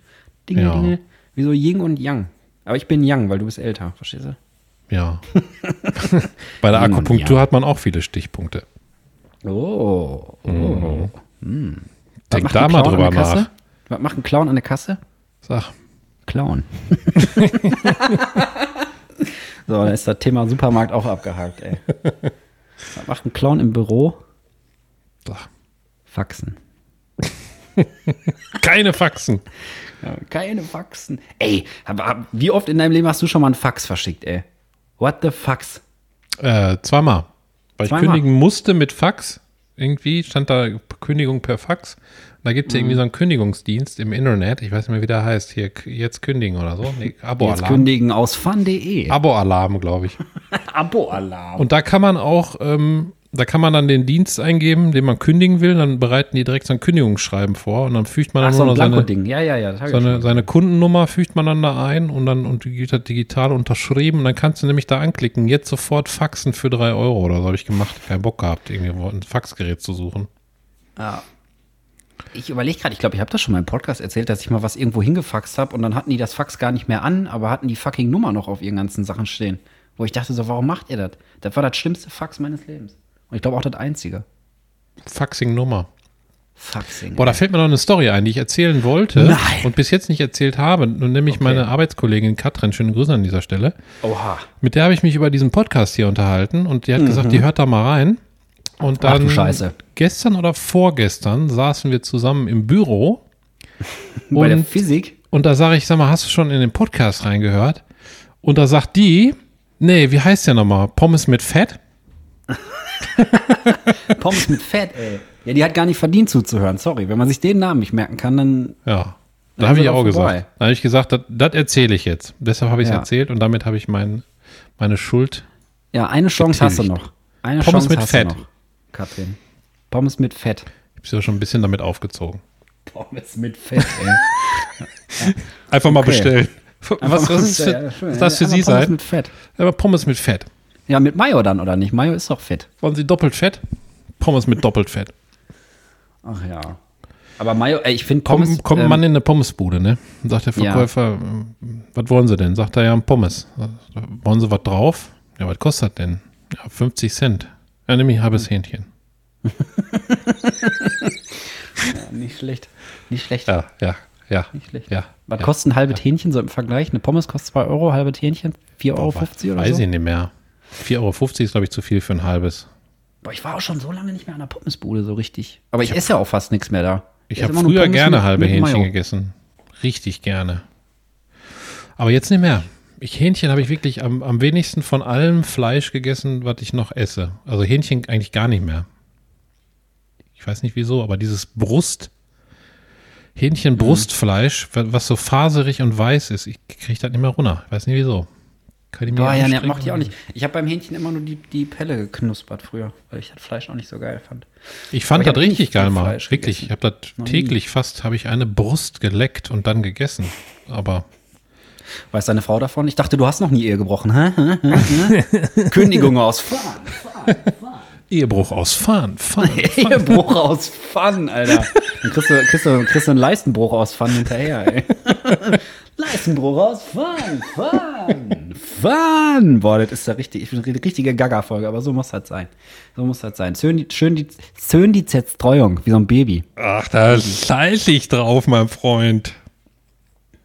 Dinge, ja. Dinge, wie so Yin und Yang. Aber ich bin Yang, weil du bist älter, verstehst du? Ja. Bei der Akupunktur hat man auch viele Stichpunkte. Oh. oh. Mhm. Hm. Denk da mal drüber nach. Was macht ein Clown an der Kasse? Sag. Clown. so, dann ist das Thema Supermarkt auch abgehakt, ey. Was macht ein Clown im Büro? Faxen. Keine Faxen. Ja, keine Faxen. Ey, wie oft in deinem Leben hast du schon mal einen Fax verschickt, ey? What the Fax? Äh, zweimal. Weil zweimal. ich kündigen musste mit Fax. Irgendwie stand da Kündigung per Fax. Da gibt es mhm. irgendwie so einen Kündigungsdienst im Internet. Ich weiß nicht mehr, wie der heißt. Hier, jetzt kündigen oder so. Nee, Abo-Alarm. Jetzt kündigen aus fun.de. Abo-Alarm, glaube ich. Abo-Alarm. Und da kann man auch ähm, da kann man dann den Dienst eingeben, den man kündigen will, dann bereiten die direkt so ein Kündigungsschreiben vor und dann fügt man dann Ach, nur so noch seine, ja, ja, ja, seine, seine, Kundennummer fügt man dann da ein und dann und die wird halt digital unterschrieben und dann kannst du nämlich da anklicken, jetzt sofort faxen für drei Euro oder so habe ich gemacht, keinen Bock gehabt, irgendwie ein Faxgerät zu suchen. Ja. Ich überlege gerade, ich glaube, ich habe das schon mal im Podcast erzählt, dass ich mal was irgendwo hingefaxt habe und dann hatten die das Fax gar nicht mehr an, aber hatten die fucking Nummer noch auf ihren ganzen Sachen stehen. Wo ich dachte so, warum macht ihr das? Das war das schlimmste Fax meines Lebens. Und ich glaube auch das einzige. Faxing-Nummer. Faxing. Boah, da fällt mir noch eine Story ein, die ich erzählen wollte Nein. und bis jetzt nicht erzählt habe. Und nämlich okay. meine Arbeitskollegin Katrin, schöne Grüße an dieser Stelle. Oha. Mit der habe ich mich über diesen Podcast hier unterhalten und die hat mhm. gesagt, die hört da mal rein. Und dann gestern oder vorgestern saßen wir zusammen im Büro. Bei und, der Physik? Und da sage ich, sag mal, hast du schon in den Podcast reingehört? Und da sagt die, nee, wie heißt der nochmal? Pommes mit Fett? Pommes mit Fett, ey. Ja, die hat gar nicht verdient zuzuhören, sorry. Wenn man sich den Namen nicht merken kann, dann. Ja. Da habe ich auch vorbei. gesagt. Da habe ich gesagt, das, erzähle ich jetzt. Deshalb habe ich es ja. erzählt und damit habe ich mein, meine Schuld. Ja, eine Chance getilgt. hast du noch. Eine Pommes Chance mit hast Fett. Du noch, Katrin. Pommes mit Fett. Ich habe sie ja schon ein bisschen damit aufgezogen. Pommes mit Fett, ey. ja. Einfach mal okay. bestellen. Was, was, ist, ja, was das für Sie sein? Pommes mit Fett. Aber Pommes mit Fett. Ja, mit Mayo dann, oder nicht? Mayo ist doch fett. Wollen Sie doppelt fett? Pommes mit doppelt fett. Ach ja. Aber Mayo, ey, ich finde Pommes. Kommt, kommt ähm, man in eine Pommesbude, ne? Sagt der Verkäufer, ja. Äh, was wollen Sie denn? Sagt er ja, ein Pommes. Wollen Sie was drauf? Ja, was kostet das denn? Ja, 50 Cent. Ja, nehme ich halbes Hähnchen. ja, nicht schlecht. Nicht schlecht. Ja, ja, ja. Nicht schlecht. Ja, was ja, kostet ein halbes ja. Hähnchen so im Vergleich? Eine Pommes kostet 2 Euro, halbes Hähnchen 4,50 Euro oder weiß so? Weiß ich nicht mehr. 4,50 Euro ist, glaube ich, zu viel für ein halbes. Boah, ich war auch schon so lange nicht mehr an der Pommesbude so richtig. Aber ich, ich esse ja auch fast nichts mehr da. Ich, ich habe früher gerne mit, halbe mit Hähnchen Mayo. gegessen. Richtig gerne. Aber jetzt nicht mehr. Ich, Hähnchen habe ich wirklich am, am wenigsten von allem Fleisch gegessen, was ich noch esse. Also Hähnchen eigentlich gar nicht mehr. Ich weiß nicht wieso, aber dieses Brust, Hähnchenbrustfleisch, mhm. was so faserig und weiß ist, ich kriege das nicht mehr runter. Ich weiß nicht wieso. Kann ich mir Boah, ja, ne, mochte ich auch nicht. Ich habe beim Hähnchen immer nur die, die Pelle geknuspert früher, weil ich das Fleisch auch nicht so geil fand. Ich fand das richtig geil mal. Wirklich. Ich habe das täglich fast, habe ich eine Brust geleckt und dann gegessen. Aber. Weiß deine Frau davon? Ich dachte, du hast noch nie Ehe gebrochen. Kündigung aus Fahren, Fahren, Fahren. Ehebruch aus Fahren, Fahren. Ehebruch aus Fahren, Alter. Dann kriegst du, kriegst, du, kriegst du einen Leistenbruch aus Fahren hinterher, ey. Leistenbruch aus Fun, Fun, Fun. Boah, das ist ja richtig, eine richtige Gaga-Folge, aber so muss das sein. So muss das sein. Schön schön die, schön die Zerstreuung, wie so ein Baby. Ach, da scheiße ich drauf, mein Freund.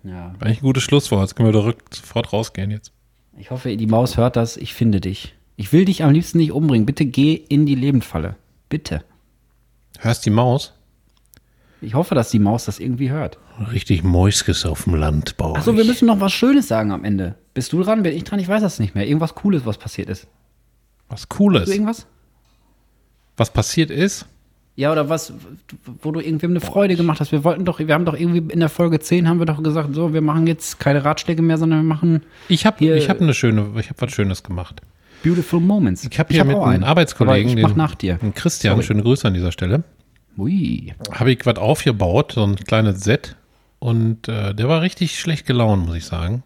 Ja. Eigentlich ein gutes Schlusswort. Jetzt können wir direkt sofort rausgehen jetzt. Ich hoffe, die Maus hört das. Ich finde dich. Ich will dich am liebsten nicht umbringen. Bitte geh in die Lebendfalle. Bitte. Hörst die Maus? Ich hoffe, dass die Maus das irgendwie hört. Richtig Mäuskes auf dem Land bauen. Achso, wir müssen noch was Schönes sagen am Ende. Bist du dran? Bin ich dran? Ich weiß das nicht mehr. Irgendwas Cooles, was passiert ist. Was Cooles? irgendwas? Was passiert ist? Ja, oder was, wo du irgendwem eine Freude gemacht hast. Wir wollten doch, wir haben doch irgendwie in der Folge 10 haben wir doch gesagt, so, wir machen jetzt keine Ratschläge mehr, sondern wir machen. Ich habe hab eine schöne, ich habe was Schönes gemacht. Beautiful Moments. Ich habe hier hab mit einem Arbeitskollegen, ich mach nach dir. den Christian, Sorry. schöne Grüße an dieser Stelle. Ui. Habe ich was aufgebaut, so ein kleines Set. Und äh, der war richtig schlecht gelaunt, muss ich sagen.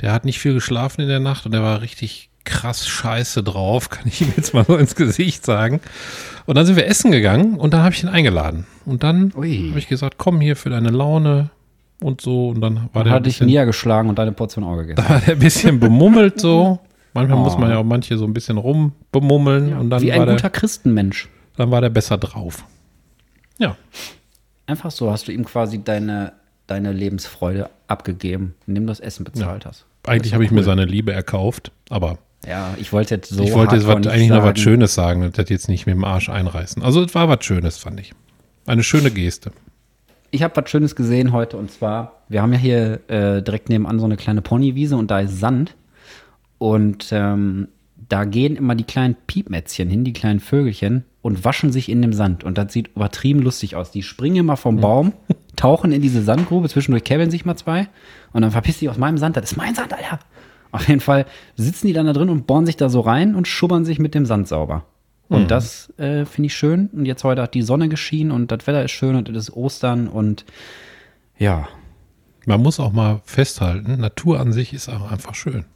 Der hat nicht viel geschlafen in der Nacht und der war richtig krass scheiße drauf, kann ich ihm jetzt mal so ins Gesicht sagen. Und dann sind wir essen gegangen und dann habe ich ihn eingeladen. Und dann habe ich gesagt, komm hier für deine Laune und so. Und dann war der. Hat dich niedergeschlagen und deine Portion Auge gegessen. Da war der ein bisschen bemummelt so. Manchmal oh. muss man ja auch manche so ein bisschen rumbemummeln. Ja, und dann wie ein guter Christenmensch. Dann war der besser drauf. Ja. Einfach so hast du ihm quasi deine, deine Lebensfreude abgegeben, indem du das Essen bezahlt ja. hast. Eigentlich habe ich mir seine Liebe erkauft, aber. Ja, ich wollte jetzt so. Ich wollte jetzt was, eigentlich sagen. noch was Schönes sagen und das jetzt nicht mit dem Arsch einreißen. Also, es war was Schönes, fand ich. Eine schöne Geste. Ich habe was Schönes gesehen heute und zwar, wir haben ja hier äh, direkt nebenan so eine kleine Ponywiese und da ist Sand. Und ähm, da gehen immer die kleinen Piepmätzchen hin, die kleinen Vögelchen, und waschen sich in dem Sand. Und das sieht übertrieben lustig aus. Die springen immer vom Baum, tauchen in diese Sandgrube, zwischendurch käbbeln sich mal zwei und dann verpiss dich aus meinem Sand. Das ist mein Sand, Alter. Auf jeden Fall sitzen die dann da drin und bohren sich da so rein und schubbern sich mit dem Sand sauber. Und mhm. das äh, finde ich schön. Und jetzt heute hat die Sonne geschienen und das Wetter ist schön und es ist Ostern und ja. Man muss auch mal festhalten, Natur an sich ist auch einfach schön.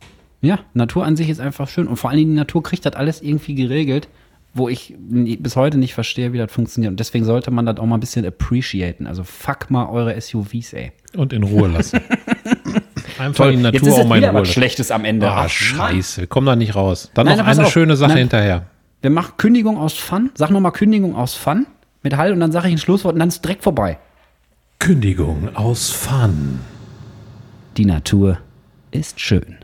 Ja, Natur an sich ist einfach schön. Und vor allen Dingen die Natur kriegt das alles irgendwie geregelt, wo ich bis heute nicht verstehe, wie das funktioniert. Und deswegen sollte man das auch mal ein bisschen appreciaten. Also fuck mal eure SUVs, ey. Und in Ruhe lassen. Einfach Toll. die Natur Jetzt ist auch in Ruhe was Schlechtes am Ende. Ah, scheiße. Wir kommen da nicht raus. Dann Nein, noch eine schöne Sache Nein. hinterher. Wir machen Kündigung aus Fun. Sag nochmal Kündigung aus Fun mit Hall und dann sage ich ein Schlusswort und dann ist direkt vorbei. Kündigung aus Fun. Die Natur ist schön.